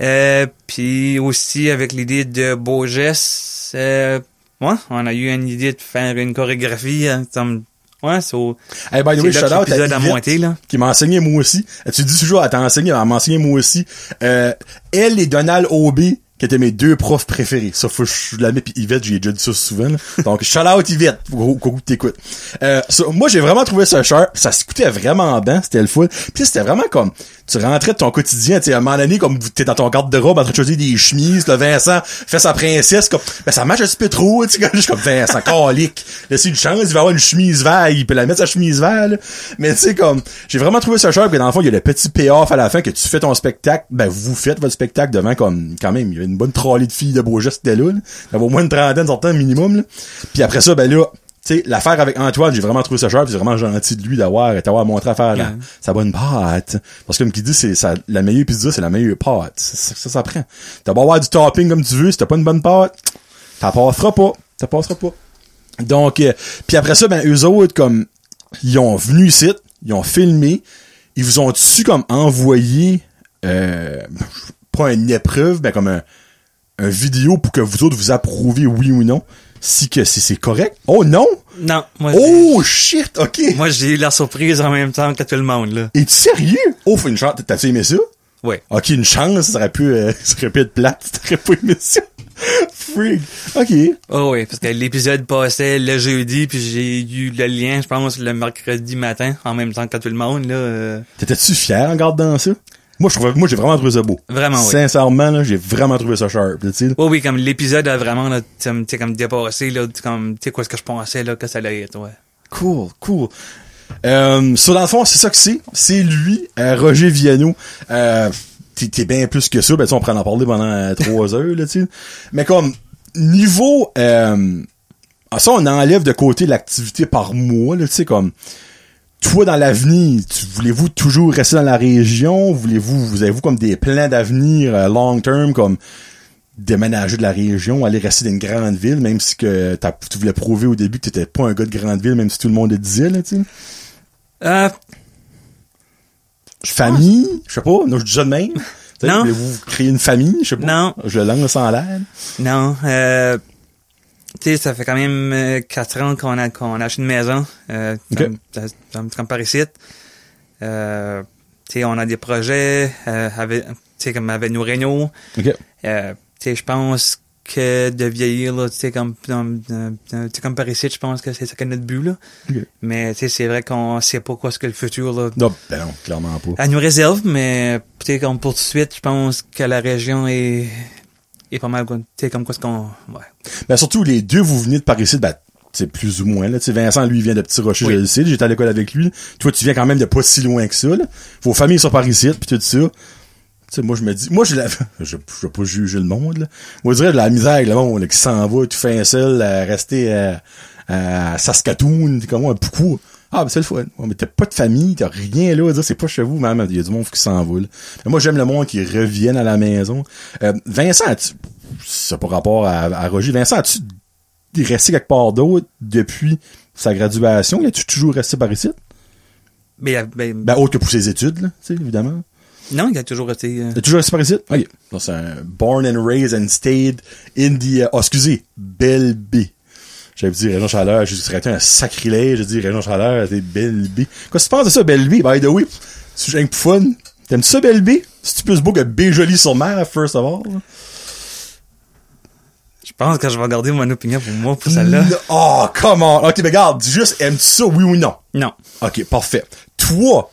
euh, puis aussi avec l'idée de Beaugès, euh, ouais, on a eu une idée de faire une chorégraphie, hein, ouais, so, Hey, by the c'est way, shout out à Yvette, monté là. qui m'a enseigné moi aussi. Tu dis toujours, elle t'a enseigné, elle m'a enseigné moi aussi. Euh, elle et Donald Aubé, qui étaient mes deux profs préférés. Ça, faut que je la mets, puis Yvette, j'ai déjà dit ça souvent, là. Donc, *laughs* shout out Yvette, cas où t'écoutes. Euh, moi, j'ai vraiment trouvé ça cher. Ça s'écoutait vraiment bien, c'était le fun. Puis c'était vraiment comme, tu rentrais de ton quotidien, tu sais, à un moment donné, comme t'es dans ton garde-robe en train de choisir des chemises, là, Vincent fait sa princesse, comme, ben, ça marche un petit peu trop, tu sais, *laughs* je comme Vincent, calique. Laisse une chance, il va avoir une chemise verte, il peut la mettre sa chemise verte, là. Mais tu sais, comme, j'ai vraiment trouvé ça cher, puis dans le fond, il y a le petit payoff à la fin que tu fais ton spectacle, ben, vous faites votre spectacle devant, comme, quand même, il y a une bonne trolley de filles de beaux gestes là, là. Il y avait au moins une trentaine, sortant minimum, là. Puis après ça, ben là, tu sais, l'affaire avec Antoine, j'ai vraiment trouvé ça cher, puis c'est vraiment gentil de lui d'avoir, d'avoir montré à faire la- Ouais. sa bonne pâte. Parce que comme qui dit, c'est ça, la meilleure pizza, c'est la meilleure pâte. Ça, ça, ça prend. T'as beau avoir du topping comme tu veux, si t'as pas une bonne pâte, ça passera pas. Ça passera pas. Donc, euh, puis après ça, ben, eux autres, comme, ils ont venu ici, ils ont filmé, ils vous ont dessus comme envoyé, euh, pas une épreuve, mais comme un, un vidéo pour que vous autres vous approuviez oui ou non, si que si c'est correct. Oh non! Non, moi Oh shit, ok! Moi, j'ai eu la surprise en même temps que tout le monde, là. Es-tu sérieux? Oh, faut une chance. T'as-tu aimé ça? Ouais. Ok, une chance, ça aurait pu, euh, *laughs* ça aurait pu être plate, t'aurais pas aimé ça. Freak. Ok. Oh oui, parce que l'épisode passait le jeudi, puis j'ai eu le lien, je pense, le mercredi matin, en même temps que tout le monde, là. euh, T'étais-tu fier en regardant ça? Moi, je trouvais, moi, j'ai vraiment trouvé ça beau. Vraiment, oui. Sincèrement, là, j'ai vraiment trouvé ça sharp, sais. Oh oui, comme l'épisode a vraiment, là, tu sais, comme dépassé, là, comme, tu sais, quoi ce que je pensais, là, que ça allait être, ouais. Cool, cool. Euh, ça, dans le fond, c'est ça que c'est. C'est lui, euh, Roger Viano. Euh, t'es, t'es bien plus que ça. Ben, on pourrait en parler pendant euh, trois *laughs* heures, là, tu sais. Mais comme, niveau... Euh, ah, ça, on enlève de côté l'activité par mois, là, tu sais, comme... Toi, dans l'avenir, voulez-vous toujours rester dans la région? Voulez-vous, vous avez-vous comme des plans d'avenir euh, long term, comme déménager de la région, aller rester dans une grande ville, même si que tu voulais prouver au début que t'étais pas un gars de grande ville, même si tout le monde le disait, là, tu sais? Euh, Famille, je sais pas, non, je dis ça de même. Non. Voulez-vous créer une famille, je sais pas. Non. Je lance en l'air. non, euh, tu sais, ça fait quand même euh, quatre ans qu'on a, qu'on a acheté une maison, euh, Ok. comme, comme, comme par ici. Euh, tu sais, on a des projets, euh, avec, tu sais, comme avec nos réunions. OK. Euh, tu sais, je pense que de vieillir, là, tu sais, comme, euh, comme par ici, je pense que c'est ça que notre but, là. Ok. Mais, tu sais, c'est vrai qu'on sait pas quoi ce que le futur, là, Non, ben non, clairement pas. elle nous réserve, mais, comme pour tout de suite, je pense que la région est, est pas mal, tu sais, comme quoi ce qu'on, ouais. Ben surtout, les deux, vous venez de par ici, ben, c'est plus ou moins, là. Tu sais, Vincent, lui, vient de Petit Rocher, Oui. je le sais, j'étais à l'école avec lui. Toi, tu viens quand même de pas si loin que ça, là. Vos familles sont par ici, puis tout ça. Tu sais, moi, je me dis, moi, j'ai la, *laughs* je, je vais pas juger le monde, là. Moi, je dirais de la misère avec le monde, là, qui s'en va, tout fait un seul, à rester à, à Saskatoon, t'es comme moi, beaucoup. Ah, ben, c'est le fun. Ouais, mais t'as pas de famille, t'as rien là, à dire, c'est pas chez vous, même. Il y a du monde qui s'en va, là. Mais moi, j'aime le monde qui revienne à la maison. Euh, Vincent, as-tu- c'est pas rapport à, à Roger. Vincent, as-tu resté quelque part d'autre depuis sa graduation? Y a-tu toujours resté par ici? Mais, ben, Ben, autre que pour ses études, là, tu évidemment. non, il a toujours été, euh, T'as toujours resté par ici? OK. Donc, c'est un born and raised and stayed in the... Oh, excusez, Belle-B. J'avais dit Région Chaleur, je serais un sacrilège, j'ai dit Région Chaleur, c'est Belle-B. Qu'est-ce que tu penses de ça, Belle-B? By the way, c'est un fun. T'aimes ça, Belle-B? C'est-tu plus beau que B-Joli-sur-Mer, first of all? je pense que je vais garder mon opinion pour moi, pour celle-là. Oh, come on. OK, mais regarde, dis juste, aimes-tu ça, oui ou non? Non. OK, parfait. Toi,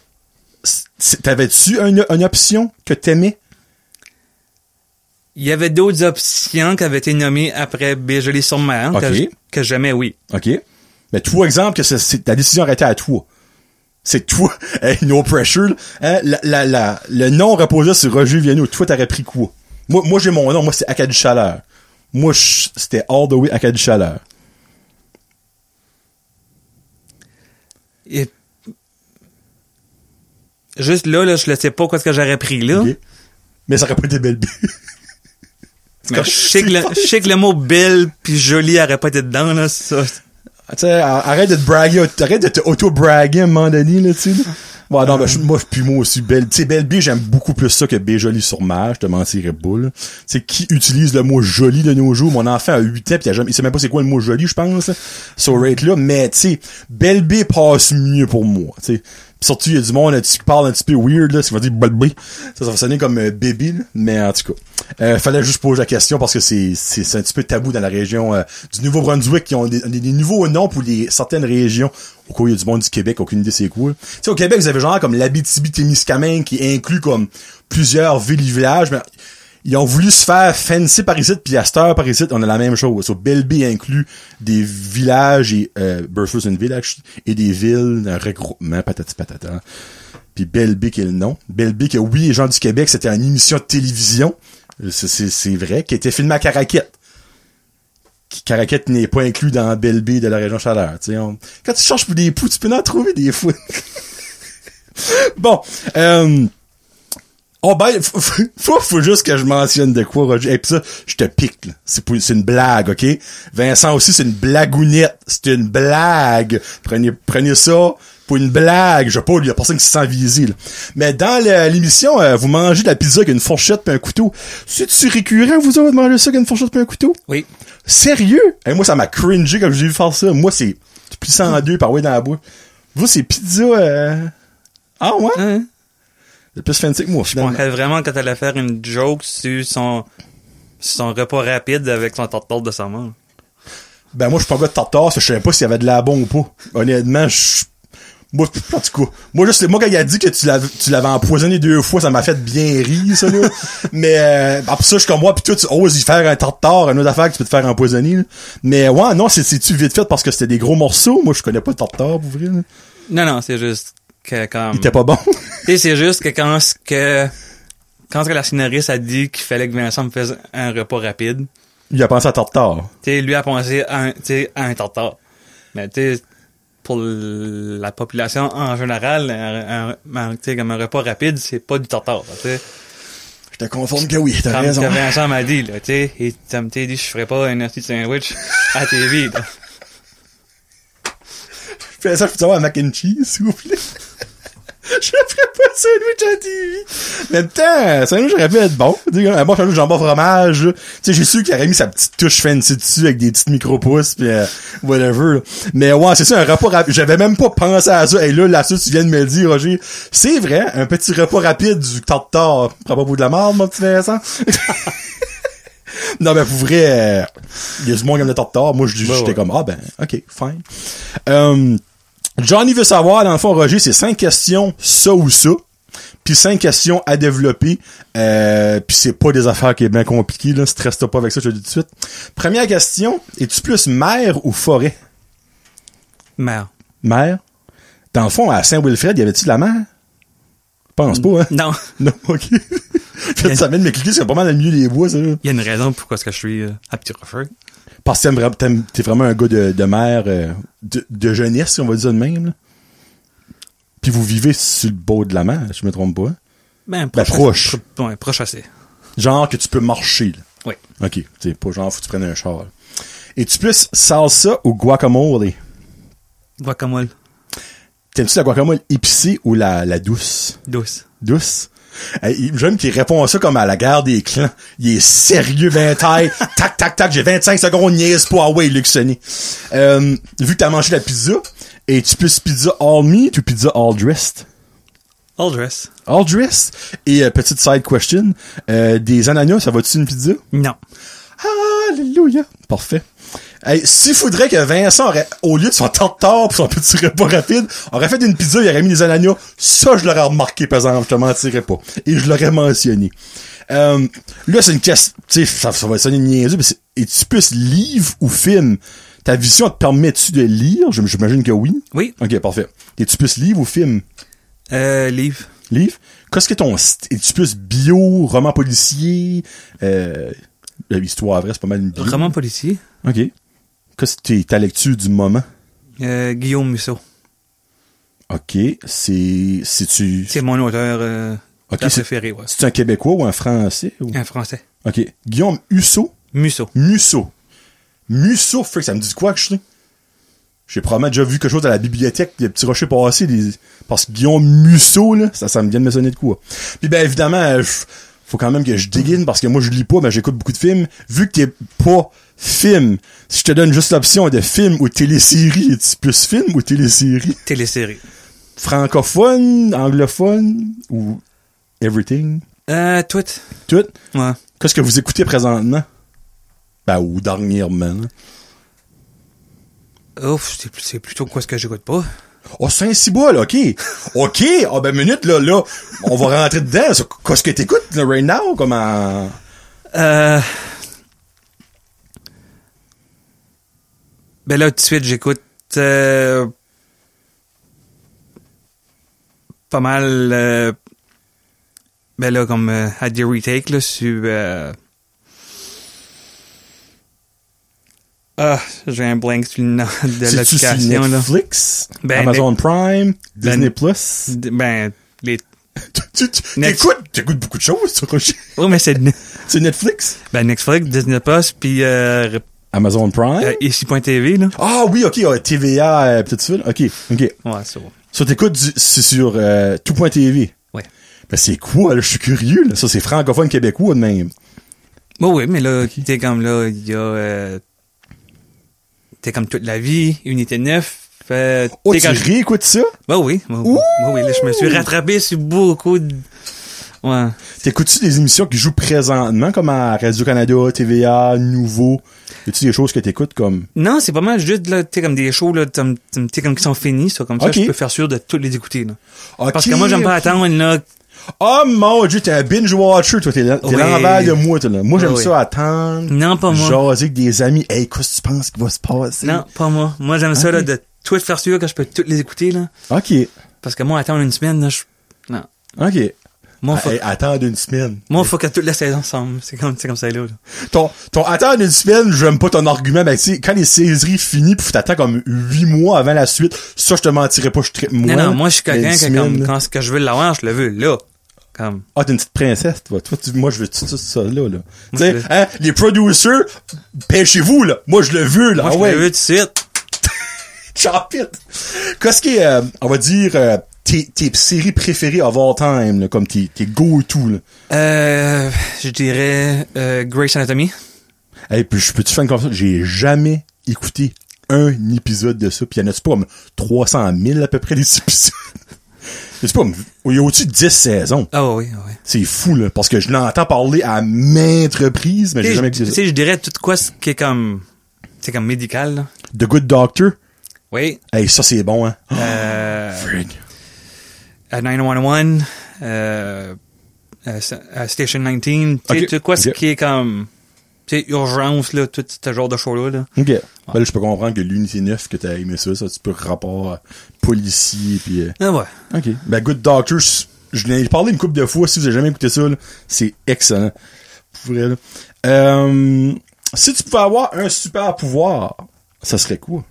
t'avais-tu une, une option que t'aimais? Il y avait d'autres options qui avaient été nommées après Béjoli sur mer Ok. que, que jamais oui. OK? Mais toi, exemple, que c'est- ta décision aurait été à toi. C'est toi. *laughs* Hey, no pressure. Hein, la, la, la- le nom reposait sur Roger Viano. Toi, t'aurais pris quoi? Moi, moi j'ai mon nom. Moi, c'est Acadie Chaleur. Moi, c'était all the way Acadie Chaleur. Et juste là, là, je ne sais pas quoi ce que j'aurais pris là. Mais ça aurait pas été belle *laughs* je sais que le, je sais que le mot belle puis joli aurait pas été dedans là. Ça. Tu sais, arrête de te braguer, arrête de te auto-braguer à un moment donné, là, tu sais. Ouais, non, ben, je- moi, puis moi aussi, Belle, tu sais, Belle B, j'aime beaucoup plus ça que B joli sur mer, je te mentirais là. Tu sais, qui utilise le mot joli de nos jours? Mon enfant a 8 ans, pis il, a jamais, il sait même pas c'est quoi le mot joli, je pense, sur rate là, mais, tu sais, Belle B passe mieux pour moi, tu sais. Surtout, il y a du monde qui parle un petit peu weird, là, ça va dire Belle B. Ça, ça va sonner comme euh, baby, là. mais en tout cas. Euh, fallait juste poser la question parce que c'est, c'est, c'est un petit peu tabou dans la région euh, du Nouveau-Brunswick qui ont des, des- des nouveaux noms pour les certaines régions. Au où il y a du monde du Québec, aucune idée c'est quoi. Tu sais, au Québec, vous avez genre comme l'Abitibi-Témiscamingue qui inclut comme plusieurs villes et villages, mais ils ont voulu se faire fancy par ici, puis à cette heure par ici, on a la même chose. So, Belleville inclut des villages et, euh, une actually, et des villes, un regroupement, patati patata. Puis Belleville qui est le nom. Belleville que oui, les gens du Québec, c'était une émission de télévision. C'est, vrai, qui était filmée à Caraquette. Caraquette n'est pas inclus dans Belleville de la région Chaleur. On- Quand tu cherches pour des poux, tu peux en trouver des fois. *laughs* bon, euh, Oh ben, *laughs* faut, faut- juste que je mentionne de quoi, Roger. Et puis ça, je te pique, là. C'est pour- c'est une blague, ok? Vincent aussi, c'est une blagounette. C'est une blague. Prenez, prenez ça pour une blague. Je sais pas, il y a personne qui se sent visé, là. Mais dans l'émission, euh, vous mangez de la pizza avec une fourchette puis un couteau. C'est-tu récurrent, vous autres, de manger ça avec une fourchette puis un couteau? Oui. Sérieux? Et moi, ça m'a cringé quand j'ai vu faire ça. Moi, c'est, tu plies ça en deux par ouais dans la bouche. Vous, c'est pizza, euh... Ah ouais? Hein? C'est plus fancy que moi, Je finalement. pensais vraiment que t'allais faire une joke sur son, repas rapide avec son tartare de saumon. Ben moi je suis pas un gars de tartare, je savais pas s'il y avait de la bombe ou pas. Honnêtement, je moi en tout cas, moi juste moi quand il a dit que tu l'avais empoisonné deux fois, ça m'a fait bien rire ça là. *laughs* Mais euh, après ça je suis comme moi puis toi tu oses y faire un tartare, une autre affaire que tu peux te faire empoisonner. là. Mais ouais, non, c'est c'est tu vite fait parce que c'était des gros morceaux? Moi je connais pas le tartare pour vrai. là. Non, non, c'est juste que comme... Il était pas bon. *laughs* C'est juste que quand ce que... Quand la scénariste a dit qu'il fallait que Vincent me fasse un repas rapide, il a pensé à tartare. tu lui a pensé à un, à un tartare. Mais tu pour la population en général, un, comme un repas rapide, c'est pas du tartare. Je te confonds que oui, t'as raison. Vincent m'a dit, là, tu sais, t'a dit, je ferais pas un petit sandwich à TV, là. Fais ça, je peux savoir un mac and cheese, s'il vous plaît. *laughs* je ferais pas un sandwich à TV. Mais temps, un sandwich aurait pu être bon. Un bon sandwich jambon fromage, là. Tu sais, j'ai su qu'il aurait mis sa petite touche fancy dessus avec des petites micro-pousses pis euh, whatever. là. Mais ouais, c'est ça, un repas rapide. J'avais même pas pensé à ça. Et là, là, ça, tu viens de me le dire, Roger. C'est vrai, un petit repas rapide du tartare. Prends pas pour de la merde, mon petit Vincent. *laughs* non, ben, pour vrai, euh, il y a du monde qui aime le tartare. Moi, je- j'étais ouais. comme, ah, ben, ok, fine. Euh, Johnny veut savoir, dans le fond, Roger, c'est cinq questions, ça ou ça. Puis cinq questions à développer. Euh, puis c'est pas des affaires qui est bien compliquées, là. Stresse-toi pas avec ça, je te le dis tout de suite. Première question, es-tu plus mer ou forêt? Merde. Mer? Dans le fond, à Saint-Wilfred, y avait-tu de la mer? Pense pas, hein? Non. *laughs* Non, ok. *laughs* Fait ça vient de m'expliquer, c'est pas mal dans le milieu des bois, ça. Il y a une raison pourquoi est-ce que je suis euh, à Petit Rocher. Parce que t'es vraiment un gars de, de mère, euh, de, de jeunesse, si on va dire de même. Là. Puis vous vivez sur le bord de la mer, je me trompe pas. Ben, Ben, proche. Pro- ouais, proche assez. Genre que tu peux marcher. Là. Oui. Ok, c'est pas genre faut que tu prennes un char. là. Es-tu plus salsa ou guacamole? Guacamole. T'aimes-tu la guacamole épicée ou la, la douce? Douce. Douce? J'aime qu'il répond à ça comme à la guerre des clans. Il est sérieux, ben taille. *laughs* tac, tac, tac, j'ai 25 secondes, niaise pas. Ah ouais, Luc. Euh, vu que t'as mangé la pizza, es-tu plus pizza all meat ou pizza all dressed? All dress. All dressed? Et euh, petite side question, euh, des ananas, ça va-tu une pizza? Non. Alléluia. Parfait. Hey, s'il faudrait que Vincent aurait, au lieu de son tartare pour son petit repas rapide, aurait fait une pizza, il aurait mis des ananas, ça, je l'aurais remarqué, par exemple, je te mentirais pas. Et je l'aurais mentionné. Euh, là, c'est une question, tu sais, ça, ça va sonner niaiseux, mais c'est, es-tu plus livre ou film? Ta vision te permet-tu de lire? J'im- J'imagine que oui. Oui. Ok, parfait. Es-tu plus livre ou film? Euh, livre. Livre? Qu'est-ce que ton st- es-tu plus bio, roman policier, euh, l'histoire vraie, c'est pas mal une bio. Roman policier. OK. Qu'est-ce que ta lecture du moment? Euh, Guillaume Musso. OK. C'est, c'est-tu, C'est mon auteur euh, Ok, c'est- préféré, ouais. c'est un Québécois ou un Français? Ou... Un français. OK. Guillaume Husso? Musso. Musso. Musso, frick, ça me dit quoi que je sais? J'ai probablement déjà vu quelque chose à la bibliothèque, des petits rochers passés, des... parce que Guillaume Musso, là, ça, ça me vient de me sonner de quoi. Puis ben évidemment, euh, faut quand même que je déguine, parce que moi je lis pas, mais j'écoute beaucoup de films. Vu que t'es pas film, si je te donne juste l'option de film ou télésérie, es-tu plus film ou télésérie? Télésérie. Francophone, anglophone ou everything? Euh, tout. Tout? Ouais. Qu'est-ce que vous écoutez présentement? Ben, ou dernièrement. Ouf, c'est pl- c'est plutôt quoi ce que j'écoute pas. Oh, Saint-Cyboire, là, OK. *laughs* OK. Ah, ben, minute, là, là, on va rentrer dedans. Qu'est-ce que t'écoutes, là, right now, comme en... Euh... Ben là, tout de suite, j'écoute euh, pas mal... euh, ben là, comme euh, à des retakes, là, sur... euh, Ah, j'ai un blank sur le nom de l'application, là. Netflix, Ben, Amazon Prime, Disney+. Plus? Ben, les... tu, tu, beaucoup de choses, Roger. Oh, mais c'est... *laughs* C'est Netflix? Ben, Netflix, Disney+, Plus, puis Amazon Prime? euh, ici.tv, là. Ah oui, ok, ouais, TVA, euh, peut-être ça. Ok, ok. Ouais, c'est bon. Ça, t'écoutes c'est sur euh, tout.tv. Ouais. Ben, c'est quoi, là? Je suis curieux, là. Ça, c'est francophone québécois, de même. Bon, oui, mais là, t'es comme là, il y a... Euh, t'es comme toute la vie, Unité 9. Euh, Oh, t'es tu comme- réécoutes ça? Bah oui, bah, Ouh! bah oui, là, je me suis rattrapé sur beaucoup de... Ouais. T'écoutes-tu des émissions qui jouent présentement, comme à Radio-Canada, TVA, Nouveau? Y des choses que t'écoutes comme... Non, c'est pas mal juste, là, comme des shows, là, comme qui sont finis, ça, comme ça, je peux faire sûr de toutes les écouter, là. Parce que moi, j'aime pas attendre, là. Oh mon dieu, t'es un binge-watcher, toi. T'es Oui. l'envers de moi, toi, là. Moi, j'aime Oui. ça attendre. Non, pas moi. Jaser avec des amis. Hey, qu'est-ce que tu penses qui va se passer? Non, pas moi. Moi, j'aime ça, là, de tout faire sûr que je peux toutes les écouter, là. OK. Parce que moi, attendre une semaine, là, je... Non. OK. Moi, faut, Hey, attendre une semaine. moi, faut que toute la saison ensemble. C'est comme, c'est comme ça, là. Ton, ton attendre une semaine, j'aime pas ton argument, mais tu sais, quand les séries finissent pis faut t'attendre comme huit mois avant la suite, ça, je te mentirais pas, je traite moi. Non, non, moi, je suis quelqu'un semaine, comme, quand ce que je veux l'avoir, je le veux, là. Comme, Ah, t'es une petite princesse, toi. Toi, tu- moi, je veux tout ça, ça, là, là. Tu je sais, hein, les producers, pêchez-vous, là. Moi, je le veux, là. moi, ah je ouais. le veux tout de suite. *laughs* Qu'est-ce qui est, euh, on va dire, euh, tes, tes séries préférées of all time, là, comme tes, tes go-to. Euh, je dirais, euh, Grey's Anatomy. Hey, puis je peux-tu faire une confession? J'ai jamais écouté un épisode de ça. Puis y en a-tu pas comme 300 000 à peu près des *laughs* épisodes? Pas, il y a au-dessus de 10 saisons. Ah oui, oui. C'est fou, là, parce que je l'entends parler à maintes reprises, mais j'ai jamais écouté ça. tu sais, je dirais tout quoi ce qui est comme, c'est comme médical, là. The Good Doctor? Oui. Hey, ça, c'est bon, hein. Euh, Frig. À 911, euh, à, à Station 19, tu sais, quoi ce qui est comme, tu sais, urgence, là, tout ce genre de show-là, là. OK. Ben là, je peux comprendre que l'unité 9, que t'as aimé ça, ça, tu peux rapport à policier, puis... euh, Ah ouais. OK. Ben, Good Doctor, je, l'ai parlé une couple de fois, si vous avez jamais écouté ça, c'est excellent. Pour vrai, là. Euh, si tu pouvais avoir un super pouvoir, ça serait quoi?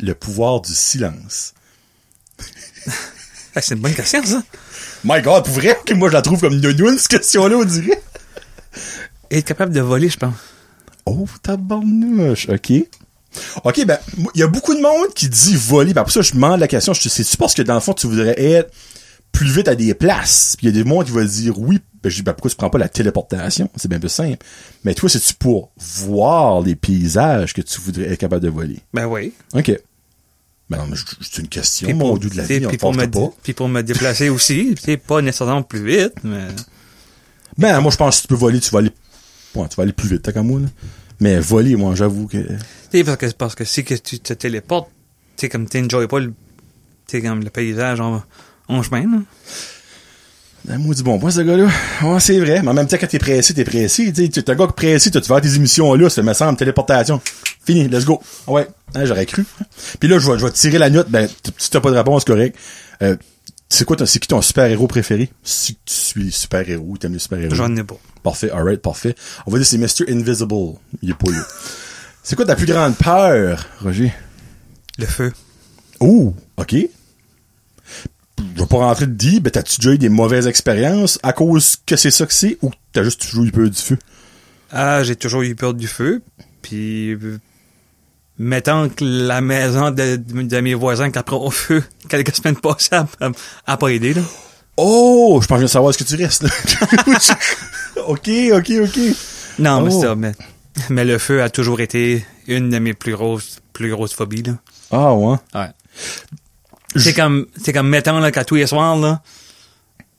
Le pouvoir du silence. *laughs* C'est une bonne question, ça. My God, pour vrai, moi je la trouve comme nounoun, cette question-là, on dirait. Être capable de voler, je pense. Oh, tabarnouche, ok. Ok, ben, il y a beaucoup de monde qui dit voler, ben, pour ça, je me demande la question, je c'est-tu parce que dans le fond, tu voudrais être plus vite à des places? Puis il y a des monde qui va dire oui, ben, je dis, ben, pourquoi tu prends pas la téléportation? C'est bien plus simple. Mais toi, c'est-tu pour voir les paysages que tu voudrais être capable de voler? Ben oui. Ok. Ben non, mais c'est une question, Puis mon pour, dieu de la vie, on puis pour, me, pas. puis pour me déplacer aussi, *laughs* c'est pas nécessairement plus vite, mais... Ben, moi, je pense que si tu peux voler, tu vas aller, ouais, tu vas aller plus vite, t'as qu'à moi, là. Mais voler, moi, j'avoue que, Tu parce que, parce que si que tu te téléportes, tu sais, comme t'enjoyes pas le, comme le paysage en, en chemin, là. Ben, moi, du bon point, ce gars-là. Ouais, c'est vrai. Mais en même temps, quand t'es pressé, t'es pressé. Tu t'es un gars qui est pressé, tu vas faire tes émissions là, ça me semble, téléportation. Fini, let's go. Ah Ouais, hein, j'aurais cru. Puis là, je vais, je vais tirer la note. Ben, si t'as pas de réponse, c'est correct. Euh, c'est quoi, ton- c'est qui ton super-héros préféré? Si tu suis super-héros, t'aimes les super-héros. J'en ai pas. Parfait, alright, parfait. On va dire c'est Mr. Invisible. Il est pas là. c'est quoi ta plus grande peur, Roger? Le feu. Oh, ok. Je vais pas rentrer de dire, ben t'as-tu déjà eu des mauvaises expériences à cause que c'est ça que c'est ou t'as juste toujours eu peur du feu? Ah, j'ai toujours eu peur du feu, puis... Mettons que la maison de, de mes voisins qui a pris au feu *laughs* quelques semaines passées a, a- a pas aidé, là. Oh, je pense que je savoir ce que tu restes, là. *laughs* ok, ok, ok. Non, mais Oh. ça, mais, mais le feu a toujours été une de mes plus grosses, plus grosses phobies, là. Ah, ouais? Ouais. C'est comme, c'est comme, mettons, là, qu'à tous les soirs, là,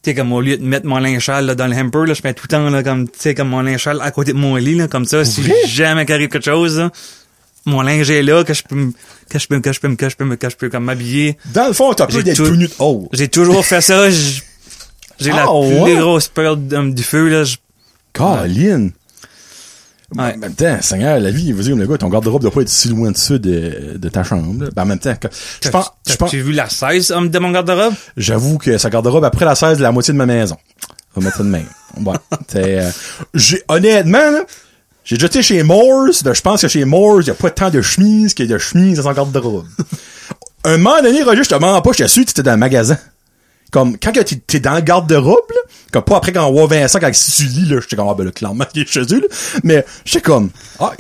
tu sais, comme, au lieu de mettre mon linge sale, là, dans le hamper, là, je mets tout le temps, là, comme, tu sais, comme mon linge sale à côté de mon lit, là, comme ça, si jamais qu'arrive quelque chose, là, mon linge est là, que je peux, me- que je peux, que je peux, me- que je peux, me- que je peux, comme, m'habiller. Dans le fond, t'as peur d'être tout- nu de haut. J'ai toujours fait ça, j'ai la Ah, plus grosse peur d- du feu, là, Caroline. Ouais. En même temps, Seigneur, la vie, vas-y, le gars, ton garde-robe doit pas être si loin de ça de, de ta chambre. là. Ben, en même temps, je pense, T'as-tu vu la 16 homme, de mon garde-robe? J'avoue que sa garde-robe après la 16 de la moitié de ma maison. On va mettre ça de même. C'est, euh, j'ai, honnêtement, là, j'ai déjà été chez Moores, là, je pense que chez Moores, il y a pas tant de chemises qu'il y a de chemises dans son garde-robe. Un moment donné, Roger, je te mens pas, je te suis, t'étais dans le magasin. Comme, quand t'es, dans le garde-robe, comme pas après quand on voit Vincent, quand tu lis, là, j'étais comme, ah, ben, là, clairement, il est chez eux, là. Mais, j'étais comme, ah,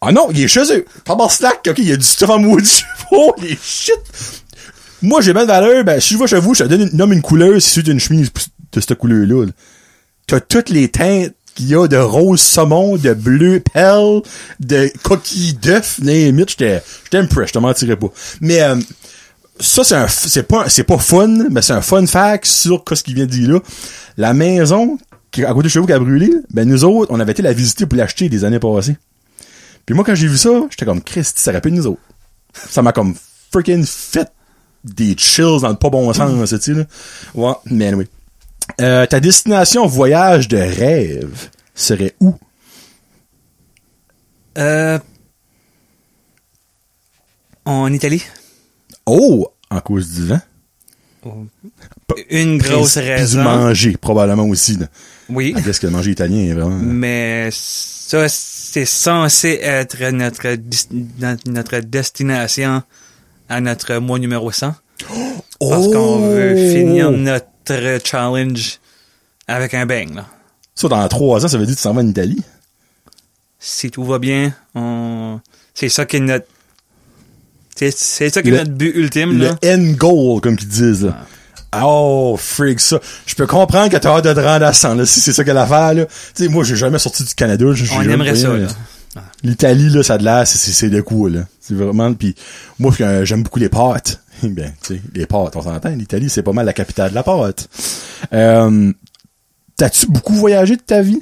ah non, il est chez eux. Slack, ok, il y a du stuff en maudit. *laughs* Oh, il est shit. Moi, j'ai bien de valeur, ben, si je vais chez vous, je te donne une, nomme une couleur, si c'est une chemise de cette couleur-là. là. T'as toutes les teintes qu'il y a de rose saumon, de bleu pelle, de coquille d'œuf, j'étais, j'étais impressed, je te mentirais pas. Mais, euh, ça, c'est un, c'est pas, c'est pas fun, mais c'est un fun fact sur ce qu'il vient de dire là. La maison, qui à côté de chez vous qui a brûlé, ben, nous autres, on avait été la visiter pour l'acheter des années passées. Puis moi, quand j'ai vu ça, j'étais comme, Christ, ça rappelle nous autres. Ça m'a comme freaking fait des chills dans le pas bon sens, tu sais, là. Ouais, mais anyway. Euh, ta destination voyage de rêve serait où? Euh, en Italie. Oh! En cause du vent. Une grosse puis du raison. manger, probablement aussi, là. Oui. Qu'est-ce que le manger italien est vraiment. Mais ça, c'est censé être notre, notre destination à notre mois numéro 100. Parce qu'on veut finir notre challenge avec un bang, là. Ça, dans trois ans, ça veut dire que tu s'en vas en Italie? Si tout va bien, on... c'est ça qui est notre, c'est, c'est ça qui est Le- notre but ultime, Le là. end goal, comme qu'ils disent, là. Oh, freak, ça. Je peux comprendre que t'as hâte de te rendre à 100, là, si c'est ça qu'elle a l'affaire, là. Tu sais, moi, j'ai jamais sorti du Canada. On aimerait rien, ça, là. L'Italie, là, ça a de l'air, c'est, de quoi, là. C'est vraiment, puis moi, euh, j'aime beaucoup les pâtes. ben, tu sais, les pâtes, on s'entend. L'Italie, c'est pas mal la capitale de la pâte. Euh, t'as-tu beaucoup voyagé de ta vie?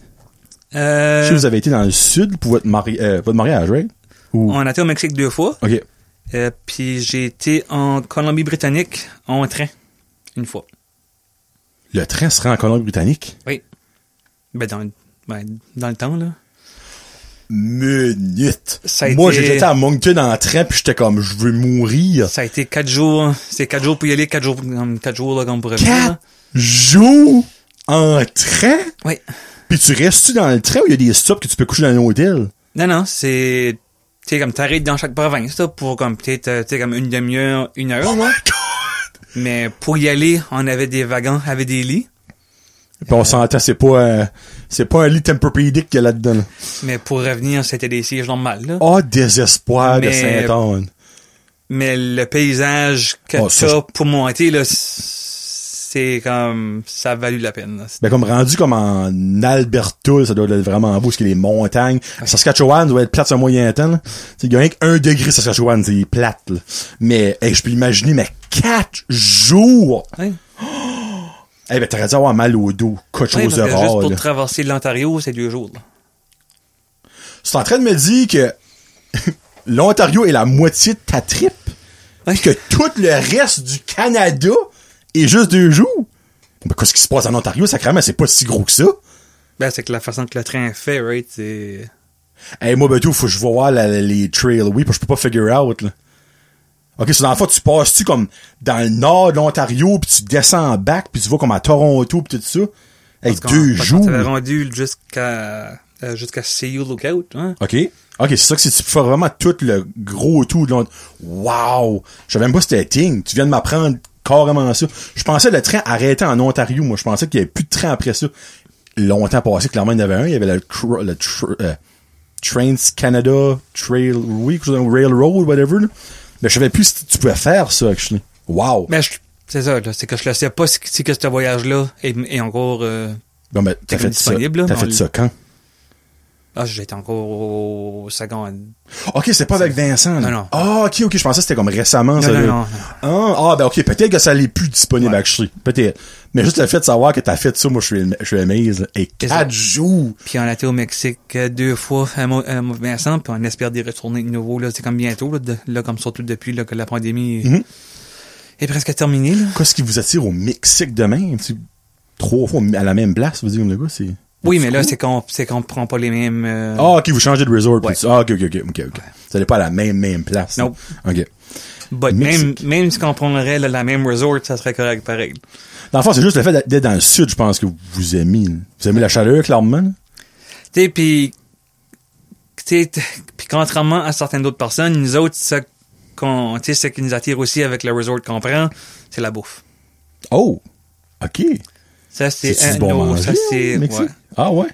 Je Euh, sais que vous avez été dans le sud pour votre, mari euh, votre mariage, right? Ou... on a été au Mexique deux fois. OK. Euh, puis j'ai été en Colombie-Britannique en train. Une fois. Le train se rend en Colombie-Britannique? Ben, dans, ben, dans le temps, là. Minute. Ça a Moi, été- j'étais à Moncton en train, puis j'étais comme, je veux mourir. Ça a été quatre jours. C'est quatre jours pour y aller, quatre jours, quatre jours, là, comme pour revenir. Quatre là. jours en train? Oui. Puis tu restes-tu dans le train ou il y a des stops que tu peux coucher dans un hôtel? Non, non, c'est, sais, comme t'arrêtes dans chaque province, là, pour comme, peut-être, euh, tu sais, comme une demi-heure, une heure, Oh là. my god! Mais pour y aller, on avait des wagons avec des lits. Puis on s'entend, c'est pas, euh, c'est pas un lit tempur-pédique qu'il y a là-dedans. là. Mais pour revenir, c'était des sièges normales, là. Oh, désespoir de Saint-Anne. Mais le paysage que Oh, ça, pour monter, là, c'est comme, ça a valu la peine, là. Ben, comme rendu comme en Alberta, ça doit être vraiment beau, parce a les montagnes. Saskatchewan doit être plate sur moyen temps, Il y a rien qu'un degré Saskatchewan, c'est plate, là. Mais, hey, je peux imaginer, mais quatre jours! Ouais. Eh ben, t'aurais dû avoir mal au dos, quelque Ouais, chose de que juste rare, pour là. traverser l'Ontario, c'est deux jours, es en train de me dire que *laughs* l'Ontario est la moitié de ta trip? Ouais. Que tout le reste du Canada est juste deux jours? Ben, qu'est-ce qui se passe en Ontario, sacrément, c'est pas si gros que ça. Ben, c'est que la façon que le train est fait, right, c'est... Hey, moi, ben, tout, faut que je la- les trails, oui, parce que je peux pas figure out, là. Ok, c'est dans la fois, tu passes-tu comme dans le nord de l'Ontario, puis tu descends en back, puis tu vas comme à Toronto, puis tout ça? Hey, qu'on- deux jours. s'avait rendu jusqu'à, euh, jusqu'à CU Lookout, hein? OK. OK, c'est ça que c'est, tu fais vraiment tout le gros tout de l'Ontario. Wow! Je savais même pas c'était Ting. Tu viens de m'apprendre carrément ça. Je pensais que le train arrêtait en Ontario, moi. Je pensais qu'il y avait plus de train après ça. Longtemps passé, clairement, il y en avait un. Il y avait le, euh, Trains Canada Trail Week, Railroad, whatever, là. Mais je savais plus si tu pouvais faire ça, actually. Wow! Mais c'est ça, c'est que je le sais pas si, si que ce voyage-là est, est encore... euh, ben, t'as comme fait ça. disponible, T'as fait ça quand? Ah, j'étais encore au second. OK, c'est pas avec Vincent, là. Non, non. Ah, OK, OK, je pensais que c'était comme récemment, ça. Non, non, là. non, non. Ah, ah, ben ok, peut-être que ça l'est plus disponible Ouais. actually. Peut-être. Mais juste le fait de savoir que t'as fait ça, moi je suis je suis amazed. Et quatre jours. Puis on a été au Mexique euh, deux fois à Vincent, puis on espère d'y retourner de nouveau. Là, c'est comme bientôt, là, de- là, comme surtout depuis là, que la pandémie Mhm. est presque terminée. Là. Qu'est-ce qui vous attire au Mexique demain? Tu- Trois fois à la même place, vous dire comme le gars, c'est. Oui, mais là, c'est qu'on c'est qu'on prend pas les mêmes. euh, Ah, ok, vous changez de resort. Ouais. Ah, ok, ok, ok, ok. Vous allez pas à la même, même place. Nope. Ok. but même, même si on prendrait là, la même resort, ça serait correct pareil. Dans le fond, c'est juste le fait d'être- dans le sud, je pense que vous aimez. là. Vous aimez la chaleur, clairement. Tu sais, puis, tu sais, t- puis contrairement à certaines autres personnes, nous autres, ça qu'on, ce qui nous attire aussi avec le resort qu'on prend, c'est la bouffe. Oh! Ok. Ça, c'est un bon manger, ça, c'est, ouais. Ah ouais?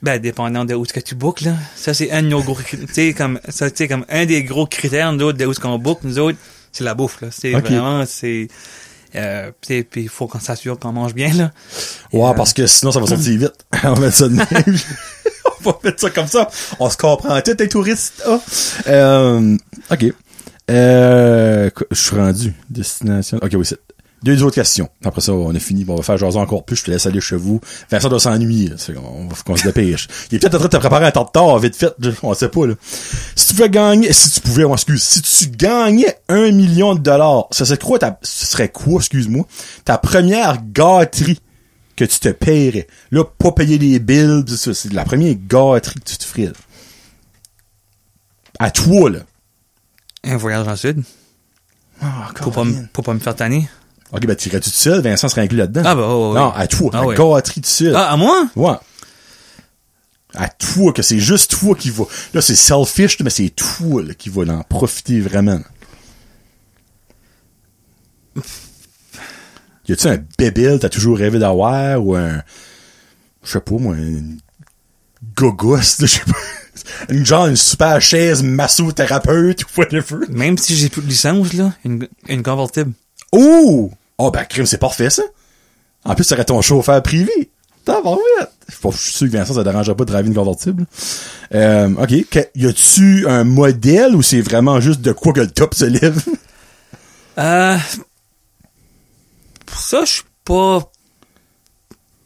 Ben, dépendant de où est-ce que tu bookes, là. Ça, c'est un de nos gros, tu sais, comme, ça, tu comme un des gros critères, nous autres, de où est-ce qu'on book, nous autres, c'est la bouffe, là. C'est vraiment, c'est, euh, puis il faut qu'on s'assure qu'on mange bien, là. Ouais, Euh, parce que sinon, ça va sortir vite. *laughs* On va mettre ça de même. *laughs* On va mettre ça comme ça. On se comprend tout, les touristes. Ah. Euh, OK. Euh, je suis rendu. Destination. OK, oui, c'est... Deux autres questions. Après ça, on a fini. Bon, on va faire jaser encore plus. Je te laisse aller chez vous. Vincent doit s'ennuyer. On va qu'on se dépêche. Il est peut-être en train de te préparer un tartare vite fait. On sait pas, là. Si tu pouvais gagner, si tu pouvais, on excuse, si tu gagnais un million de dollars, ça serait quoi ta, ce serait quoi, excuse-moi, ta première gâterie que tu te paierais? Là, pas payer les ça, c'est la première gâterie que tu te ferais. À toi, là. Un voyage en sud. Ah, Pour pas, pour pas me faire tanner. Ok, ben, tu irais-tu tout seul? Vincent serait inclus là-dedans. Ah, bah, oh, oui. Non, à toi. Ah, la oui. gâterie tout seul. Ah, à moi? Ouais. À toi, que c'est juste toi qui va. Là, c'est selfish, mais c'est toi là, qui va en profiter vraiment. Y a-tu un bébé t'as toujours rêvé d'avoir ou un. Je sais pas, moi, une gogosse, je sais pas. *laughs* Une genre, une super chaise massothérapeute ou whatever. Même si j'ai plus de licence, là, une, une convertible. Oh! Oh, ben, crime, c'est parfait, ça. En plus, ça serait ton chauffeur privé. T'as pas. Je suis sûr que Vincent, ça dérangerait pas de driver une convertible. Euh, ok. Y a-tu un modèle ou c'est vraiment juste de quoi que le top se lève? *laughs* Euh, pour ça, je suis pas...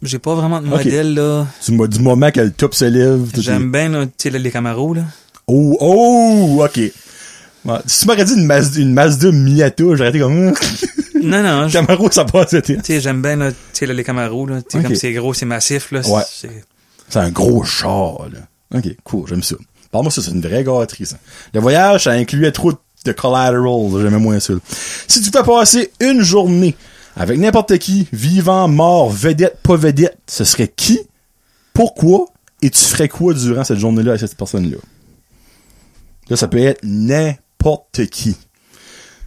J'ai pas vraiment de modèle, là. du, du moment que le top se lève. J'aime bien, là, les Camaro, là. Oh, oh, ok. Si tu m'aurais dit une Mazda, une Mazda Miata, j'aurais été comme, *laughs* Non, non, Camaro, ça passe, tu sais, j'aime bien, là, là, les Camaro, là. Comme c'est gros, c'est massif, là. Ouais. c'est- un gros char, là. Ok, cool, j'aime ça. Parle-moi ça, c'est une vraie gâterie, ça. Le voyage, ça incluait trop de collateral, j'aimais moins ça. Si tu fais passer une journée avec n'importe qui, vivant, mort, vedette, pas vedette, ce serait qui, pourquoi, et tu ferais quoi durant cette journée-là avec cette personne-là? Là, ça peut être n'importe qui.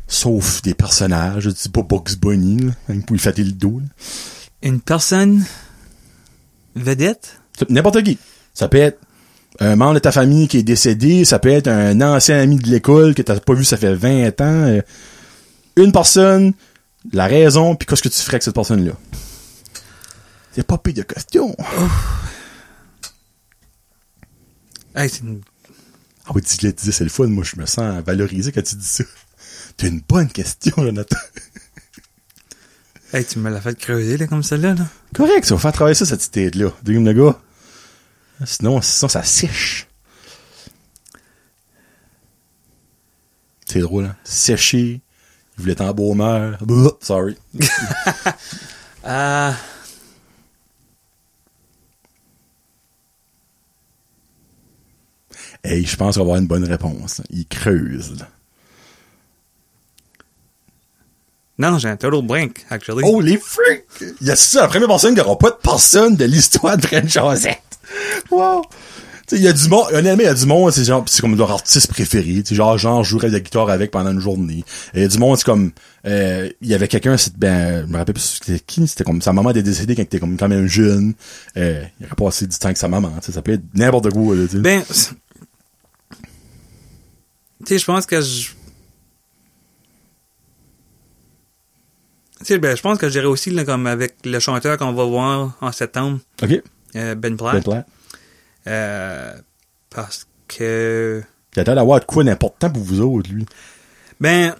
Sauf des personnages, je dis pas Bugs Bunny, là, pour lui le dos, là. Une personne vedette? N'importe qui. Ça peut être un membre de ta famille qui est décédé, ça peut être un ancien ami de l'école que t'as pas vu ça fait 20 ans. euh, Une personne, la raison, puis qu'est-ce que tu ferais avec cette personne-là? C'est pas pire de question. Hey, c'est une... Ah oui, dis-le, dis c'est le fun. Moi, je me sens valorisé quand tu dis ça. T'as une bonne question, Jonathan. hey, tu me l'as fait creuser, là, comme ça, là, là. Correct, ça va faire travailler ça, cette idée-là. Dream le gars. Sinon, sinon, ça sèche. C'est drôle, hein? Sécher. Il voulait être. Blah, Sorry. Ah... *laughs* Hey, je pense qu'on va avoir une bonne réponse. Il creuse, là. Non, j'ai un total blank, actually. Oh, les freaks! Il y a ça, la première personne qui n'aura pas de personne de l'histoire de French Josette. Wow! Il y a du monde, honnêtement, il y a du monde, c'est genre, c'est comme leur artiste préféré, tu genre, genre, je jouerais de la guitare avec pendant une journée. Et il y a du monde, c'est comme, euh, il y avait quelqu'un, c'est, ben, je me rappelle plus, c'était qui, c'était comme, sa maman était décédée quand il était comme, quand même jeune, euh, il aurait passé du temps avec sa maman, tu sais, ça peut être n'importe quoi, là, tu. Ben, tu sais, je pense que je... Tu sais, ben, je pense que j'irai aussi, là, comme avec le chanteur qu'on va voir en septembre, ok? euh, Ben Platt. Ben Platt. Euh, parce que... Il a l'air d'avoir de quoi d'important pour vous autres, lui. Ben,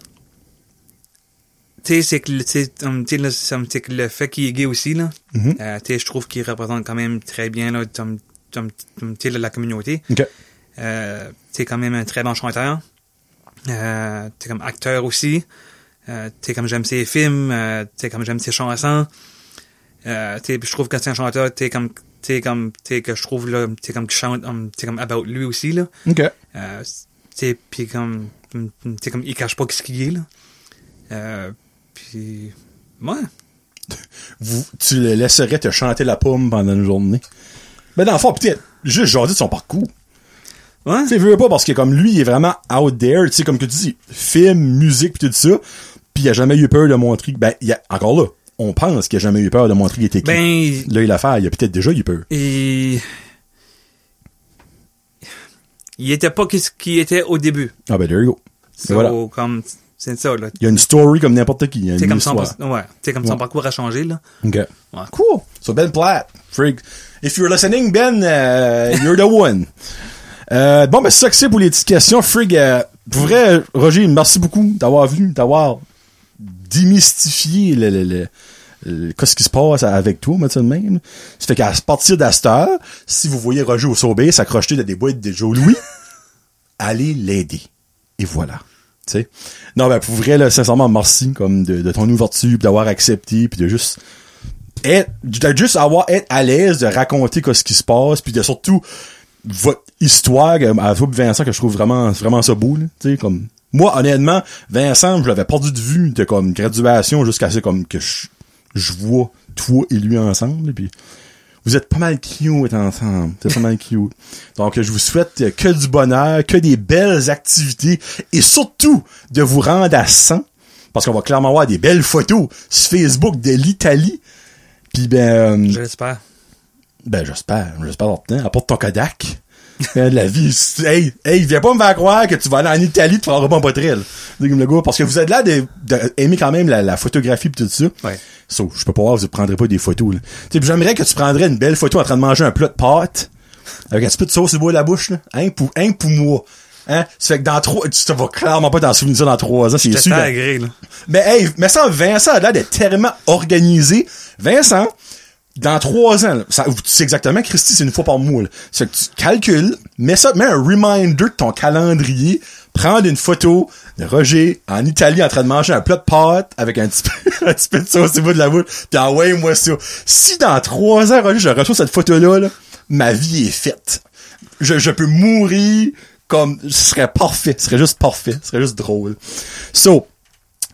tu sais, c'est que, le- tu tu que fait qu'il est gay aussi, là, Mhm. euh, tu sais, je trouve qu'il représente quand même très bien, là, tu la communauté. Ok. T'es quand même un très bon chanteur. T'es comme acteur aussi. Euh, t'es comme j'aime ses films. Euh, t'es comme j'aime ses chansons. Euh, je trouve que c'est un chanteur, t'es comme, t'es comme, t'es que je trouve là, t'es comme qui chante, um, t'es comme about lui aussi là. Ok. Euh, t'es puis comme, t'es comme il cache pas ce qu'il est là. Euh, puis, ouais. *laughs* vous, tu le laisserais te chanter la pomme pendant une journée? Ben, dans le fond, peut-être, juste jaser de son parcours. Ouais. Tu sais, veux pas, parce que comme lui, il est vraiment out there, tu sais, comme que tu dis, film, musique, pis tout ça, puis il a jamais eu peur de montrer, ben, il a, encore là, on pense qu'il a jamais eu peur de montrer qu'il était qui. Ben, Là, il a fait, il a peut-être déjà eu peur. et, il était pas ce qu'il était au début. Ah ben, there you go. So, voilà. comme, c'est ça, là. Il y a une story comme n'importe qui. C'est comme, son, ouais, comme son parcours a changé, là. OK. Ouais. Cool. So, Ben Platt, frig. If you're listening, Ben, uh, you're the one. *laughs* Euh, bon, ben, c'est ça que c'est pour les petites questions. Frig, euh, pour vrai, Roger, merci beaucoup d'avoir venu, d'avoir démystifié le, le, le, qu'est-ce qui se passe avec toi, moi, de même. Ça fait qu'à partir d'Astor, si vous voyez Roger au Sobeys s'accrocher dans des boîtes de Joe Louis, *laughs* allez l'aider. Et voilà. Tu sais? Non, ben, pour vrai, là, sincèrement, merci, comme, de, de ton ouverture, d'avoir accepté, puis de juste, être, de juste avoir, être à l'aise de raconter ce qui se passe, puis de surtout, votre histoire, à toi, Vincent, que je trouve vraiment, vraiment ça beau, là. Tu sais, comme, moi, honnêtement, Vincent, je l'avais perdu de vue de, comme, graduation jusqu'à ce, comme, que je, je vois toi et lui ensemble, puis vous êtes pas mal cute ensemble. C'est pas mal cute. Donc, je vous souhaite que du bonheur, que des belles activités et surtout de vous rendre à 100 parce qu'on va clairement avoir des belles photos sur Facebook de l'Italie. Puis ben, euh, Je l'espère. ben j'espère, j'espère. Apporte ton Kodak. *laughs* Hein, de la vie. Hey, hey, viens pas me faire croire que tu vas aller en Italie, tu feras pas un comme le gars, parce que vous êtes là de, de- aimer quand même la, la photographie pis tout ça. Ouais. So, je peux pas voir, vous prendrez pas des photos, là. J'aimerais que tu prendrais une belle photo en train de manger un plat de pâtes, avec un petit peu de sauce au bout de la bouche, là. Hein, pour, hein, pour moi. Hein? Ça fait que dans trois, tu te vas clairement pas t'en souvenir ça dans trois ans, c'est sûr. agré, là. Mais hey, mais ça, Vincent a l'air d'être tellement organisé. Vincent, dans trois ans, là, tu sais exactement, Christy, c'est une fois par mois. C'est que tu calcules, mets ça, mets un reminder de ton calendrier, prends une photo de Roger en Italie en train de manger un plat de pâtes avec un petit peu, *laughs* de sauce au bout de la bouche, pis envoie-moi ça. Si dans trois ans, Roger, je reçois cette photo-là, là, ma vie est faite. Je, je peux mourir comme, ce serait parfait, ce serait juste parfait, ce serait juste drôle. So,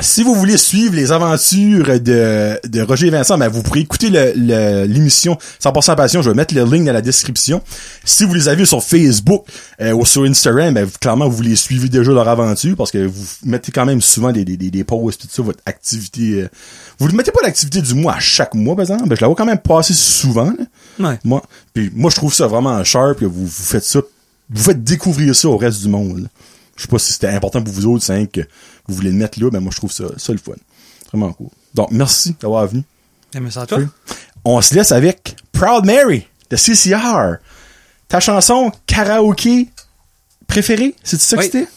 si vous voulez suivre les aventures de, de Roger et Vincent, ben vous pourrez écouter le- le- l'émission 100% Passion. Je vais mettre le link dans la description. Si vous les avez sur Facebook euh, ou sur Instagram, ben, clairement, vous les suivez déjà leur aventure parce que vous mettez quand même souvent des, des, des, des posts, tout ça, votre activité. euh, vous ne mettez pas l'activité du mois à chaque mois, par exemple. Ben, je la vois quand même passer souvent. là. Ouais. Moi, puis moi, je trouve ça vraiment sharp que vous, vous faites ça. Vous faites découvrir ça au reste du monde. là. Je sais pas si c'était important pour vous autres, c'est que vous voulez le mettre là, mais moi, je trouve ça, ça le fun. Vraiment cool. Donc, merci d'avoir venu. Mais ça, toi? On se laisse avec Proud Mary de CCR. Ta chanson karaoké préférée, c'est ça que c'était?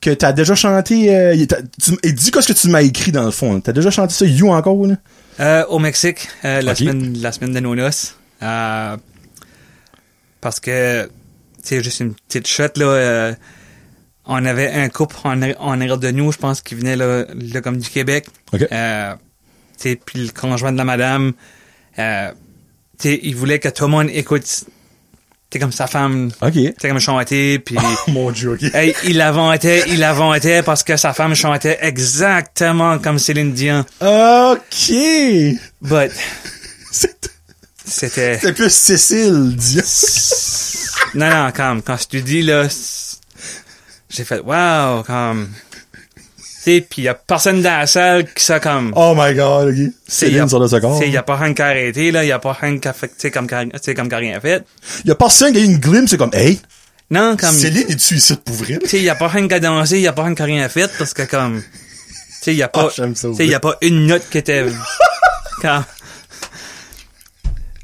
Que t'as déjà chanté, euh, tu- et dis quoi ce que tu m'as écrit dans le fond. T'as déjà chanté ça, You encore, là? Euh, au Mexique, euh, la, semaine, la semaine de nos noces. Euh, parce que, c'est juste une petite shot, là. On avait un couple en, en arrière de nous, je pense, qui venait là, là, comme du Québec. OK. Euh, puis le conjoint de la madame, euh, il voulait que tout le monde écoute, tu comme sa femme, OK. comme chanter, puis... *laughs* Mon Dieu, OK. Hey, il l'inventait, il l'inventait parce que sa femme chantait exactement comme Céline Dion. OK! But, *laughs* C'est c'était... c'est plus Cécile Dion. Non, non, comme, quand je te dis, là, c'est- j'ai fait, wow, comme... Sais, pis y a personne dans la salle qui ça comme... Oh my god, OK. y a- Céline sur le. Tu sais, y a pas rien qui a arrêté, là, y a pas rien qui a fait, tu sais, comme, tu comme qui a rien fait. Y a personne qui a eu une glimpse, c'est comme, hey, Non, comme... Céline est suicide pour vrai? Tu sais, y a pas rien qui a dansé, y a pas rien qui a rien fait, parce que comme... Tu sais, y a pas... Ça, tu sais, y a pas une note qui était... *laughs* comme...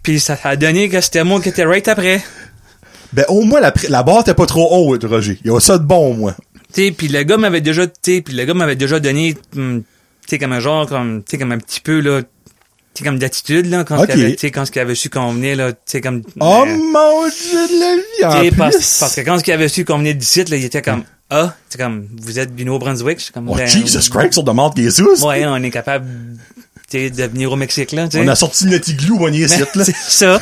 Puis ça a donné que c'était moi qui était right après. Ben, au moins, la, la barre était pas trop haute, Roger. Il y a ça de bon, au moins. Tu puis le gars m'avait déjà, tu puis le gars m'avait déjà donné, hum, tu sais, comme un genre, comme, tu sais, comme un petit peu, là, tu comme d'attitude, là, quand avait, tu sais, quand il avait su qu'on venait, là, tu sais, comme... Oh euh, mon dieu de la vie, en plus. parce, parce que quand il avait su qu'on venait d'ici, là, il était comme, ah, tu comme, vous êtes du Nouveau-Brunswick, comme, Oh, ben, Jesus Christ, sur demande Jesus. Ouais, on est capable, tu de venir au Mexique, là, tu. On a sorti petit glou, on y est *laughs* là. C'est ça.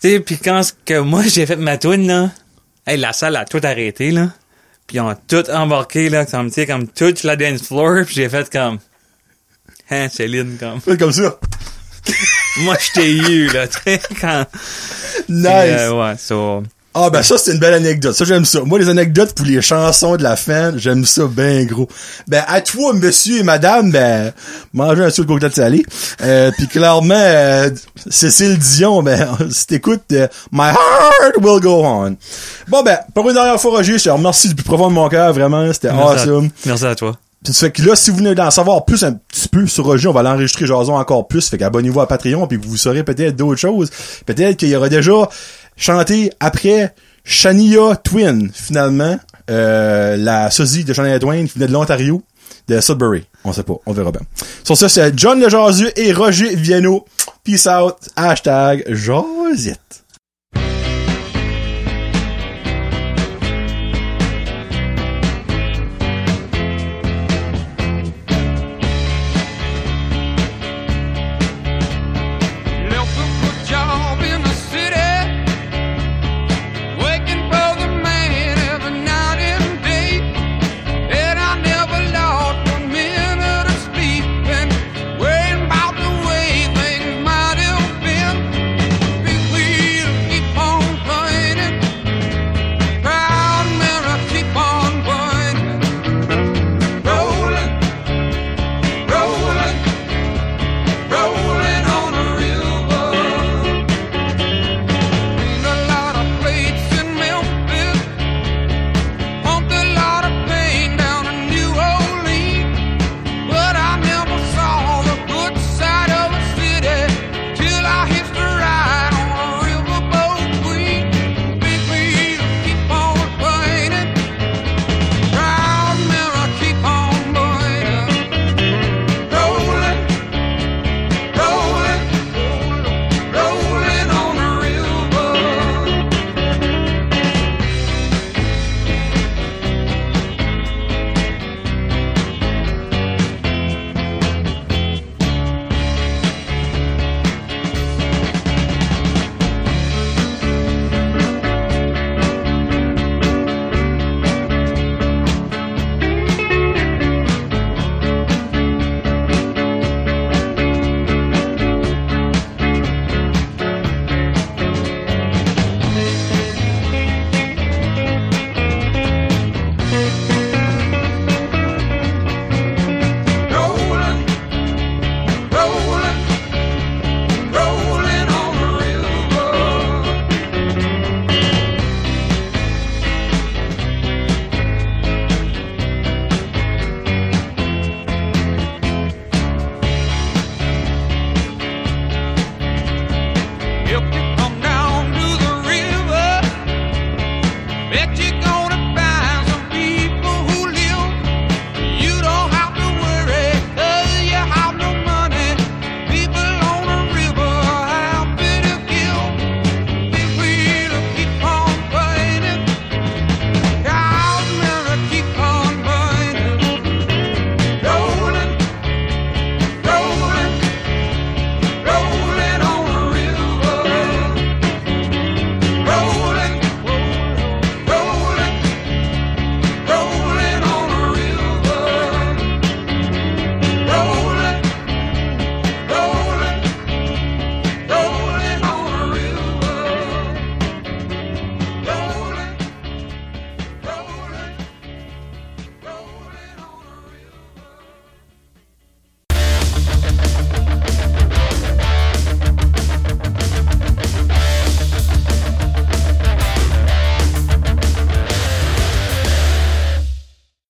Sais, puis quand que moi *laughs* j'ai fait ma toune là, hey, la salle a tout arrêté là. Puis ils ont tout embarqué là, comme tu sais comme toute la dance floor, puis j'ai fait comme hein Céline comme Fait comme ça. *laughs* moi je t'ai eu là, tu sais quand Nice. Euh, ouais, so Ah ben ça c'est une belle anecdote, ça j'aime ça. Moi les anecdotes pour les chansons de la fin, j'aime ça ben gros. Ben à toi monsieur et madame, ben mangez un sou de salé. Euh, puis clairement euh, Cécile Dion, ben *laughs* si t'écoutes euh, My Heart Will Go On. Bon ben pour une dernière fois Roger, je te remercie du plus profond de mon cœur vraiment, c'était awesome. à, merci à toi. Puis ça fait que là, si vous venez d'en savoir plus un petit peu sur Roger, on va l'enregistrer Jason encore plus. Fait qu'abonnez-vous à Patreon, puis vous saurez peut-être d'autres choses. Peut-être qu'il y aura déjà chanté après Shania Twin, finalement. Euh, la sosie de Shania Twain qui venait de l'Ontario, de Sudbury. On sait pas, on verra bien. Sur ça, c'est John Le Jasu et Roger Viano. Peace out. Hashtag Josette.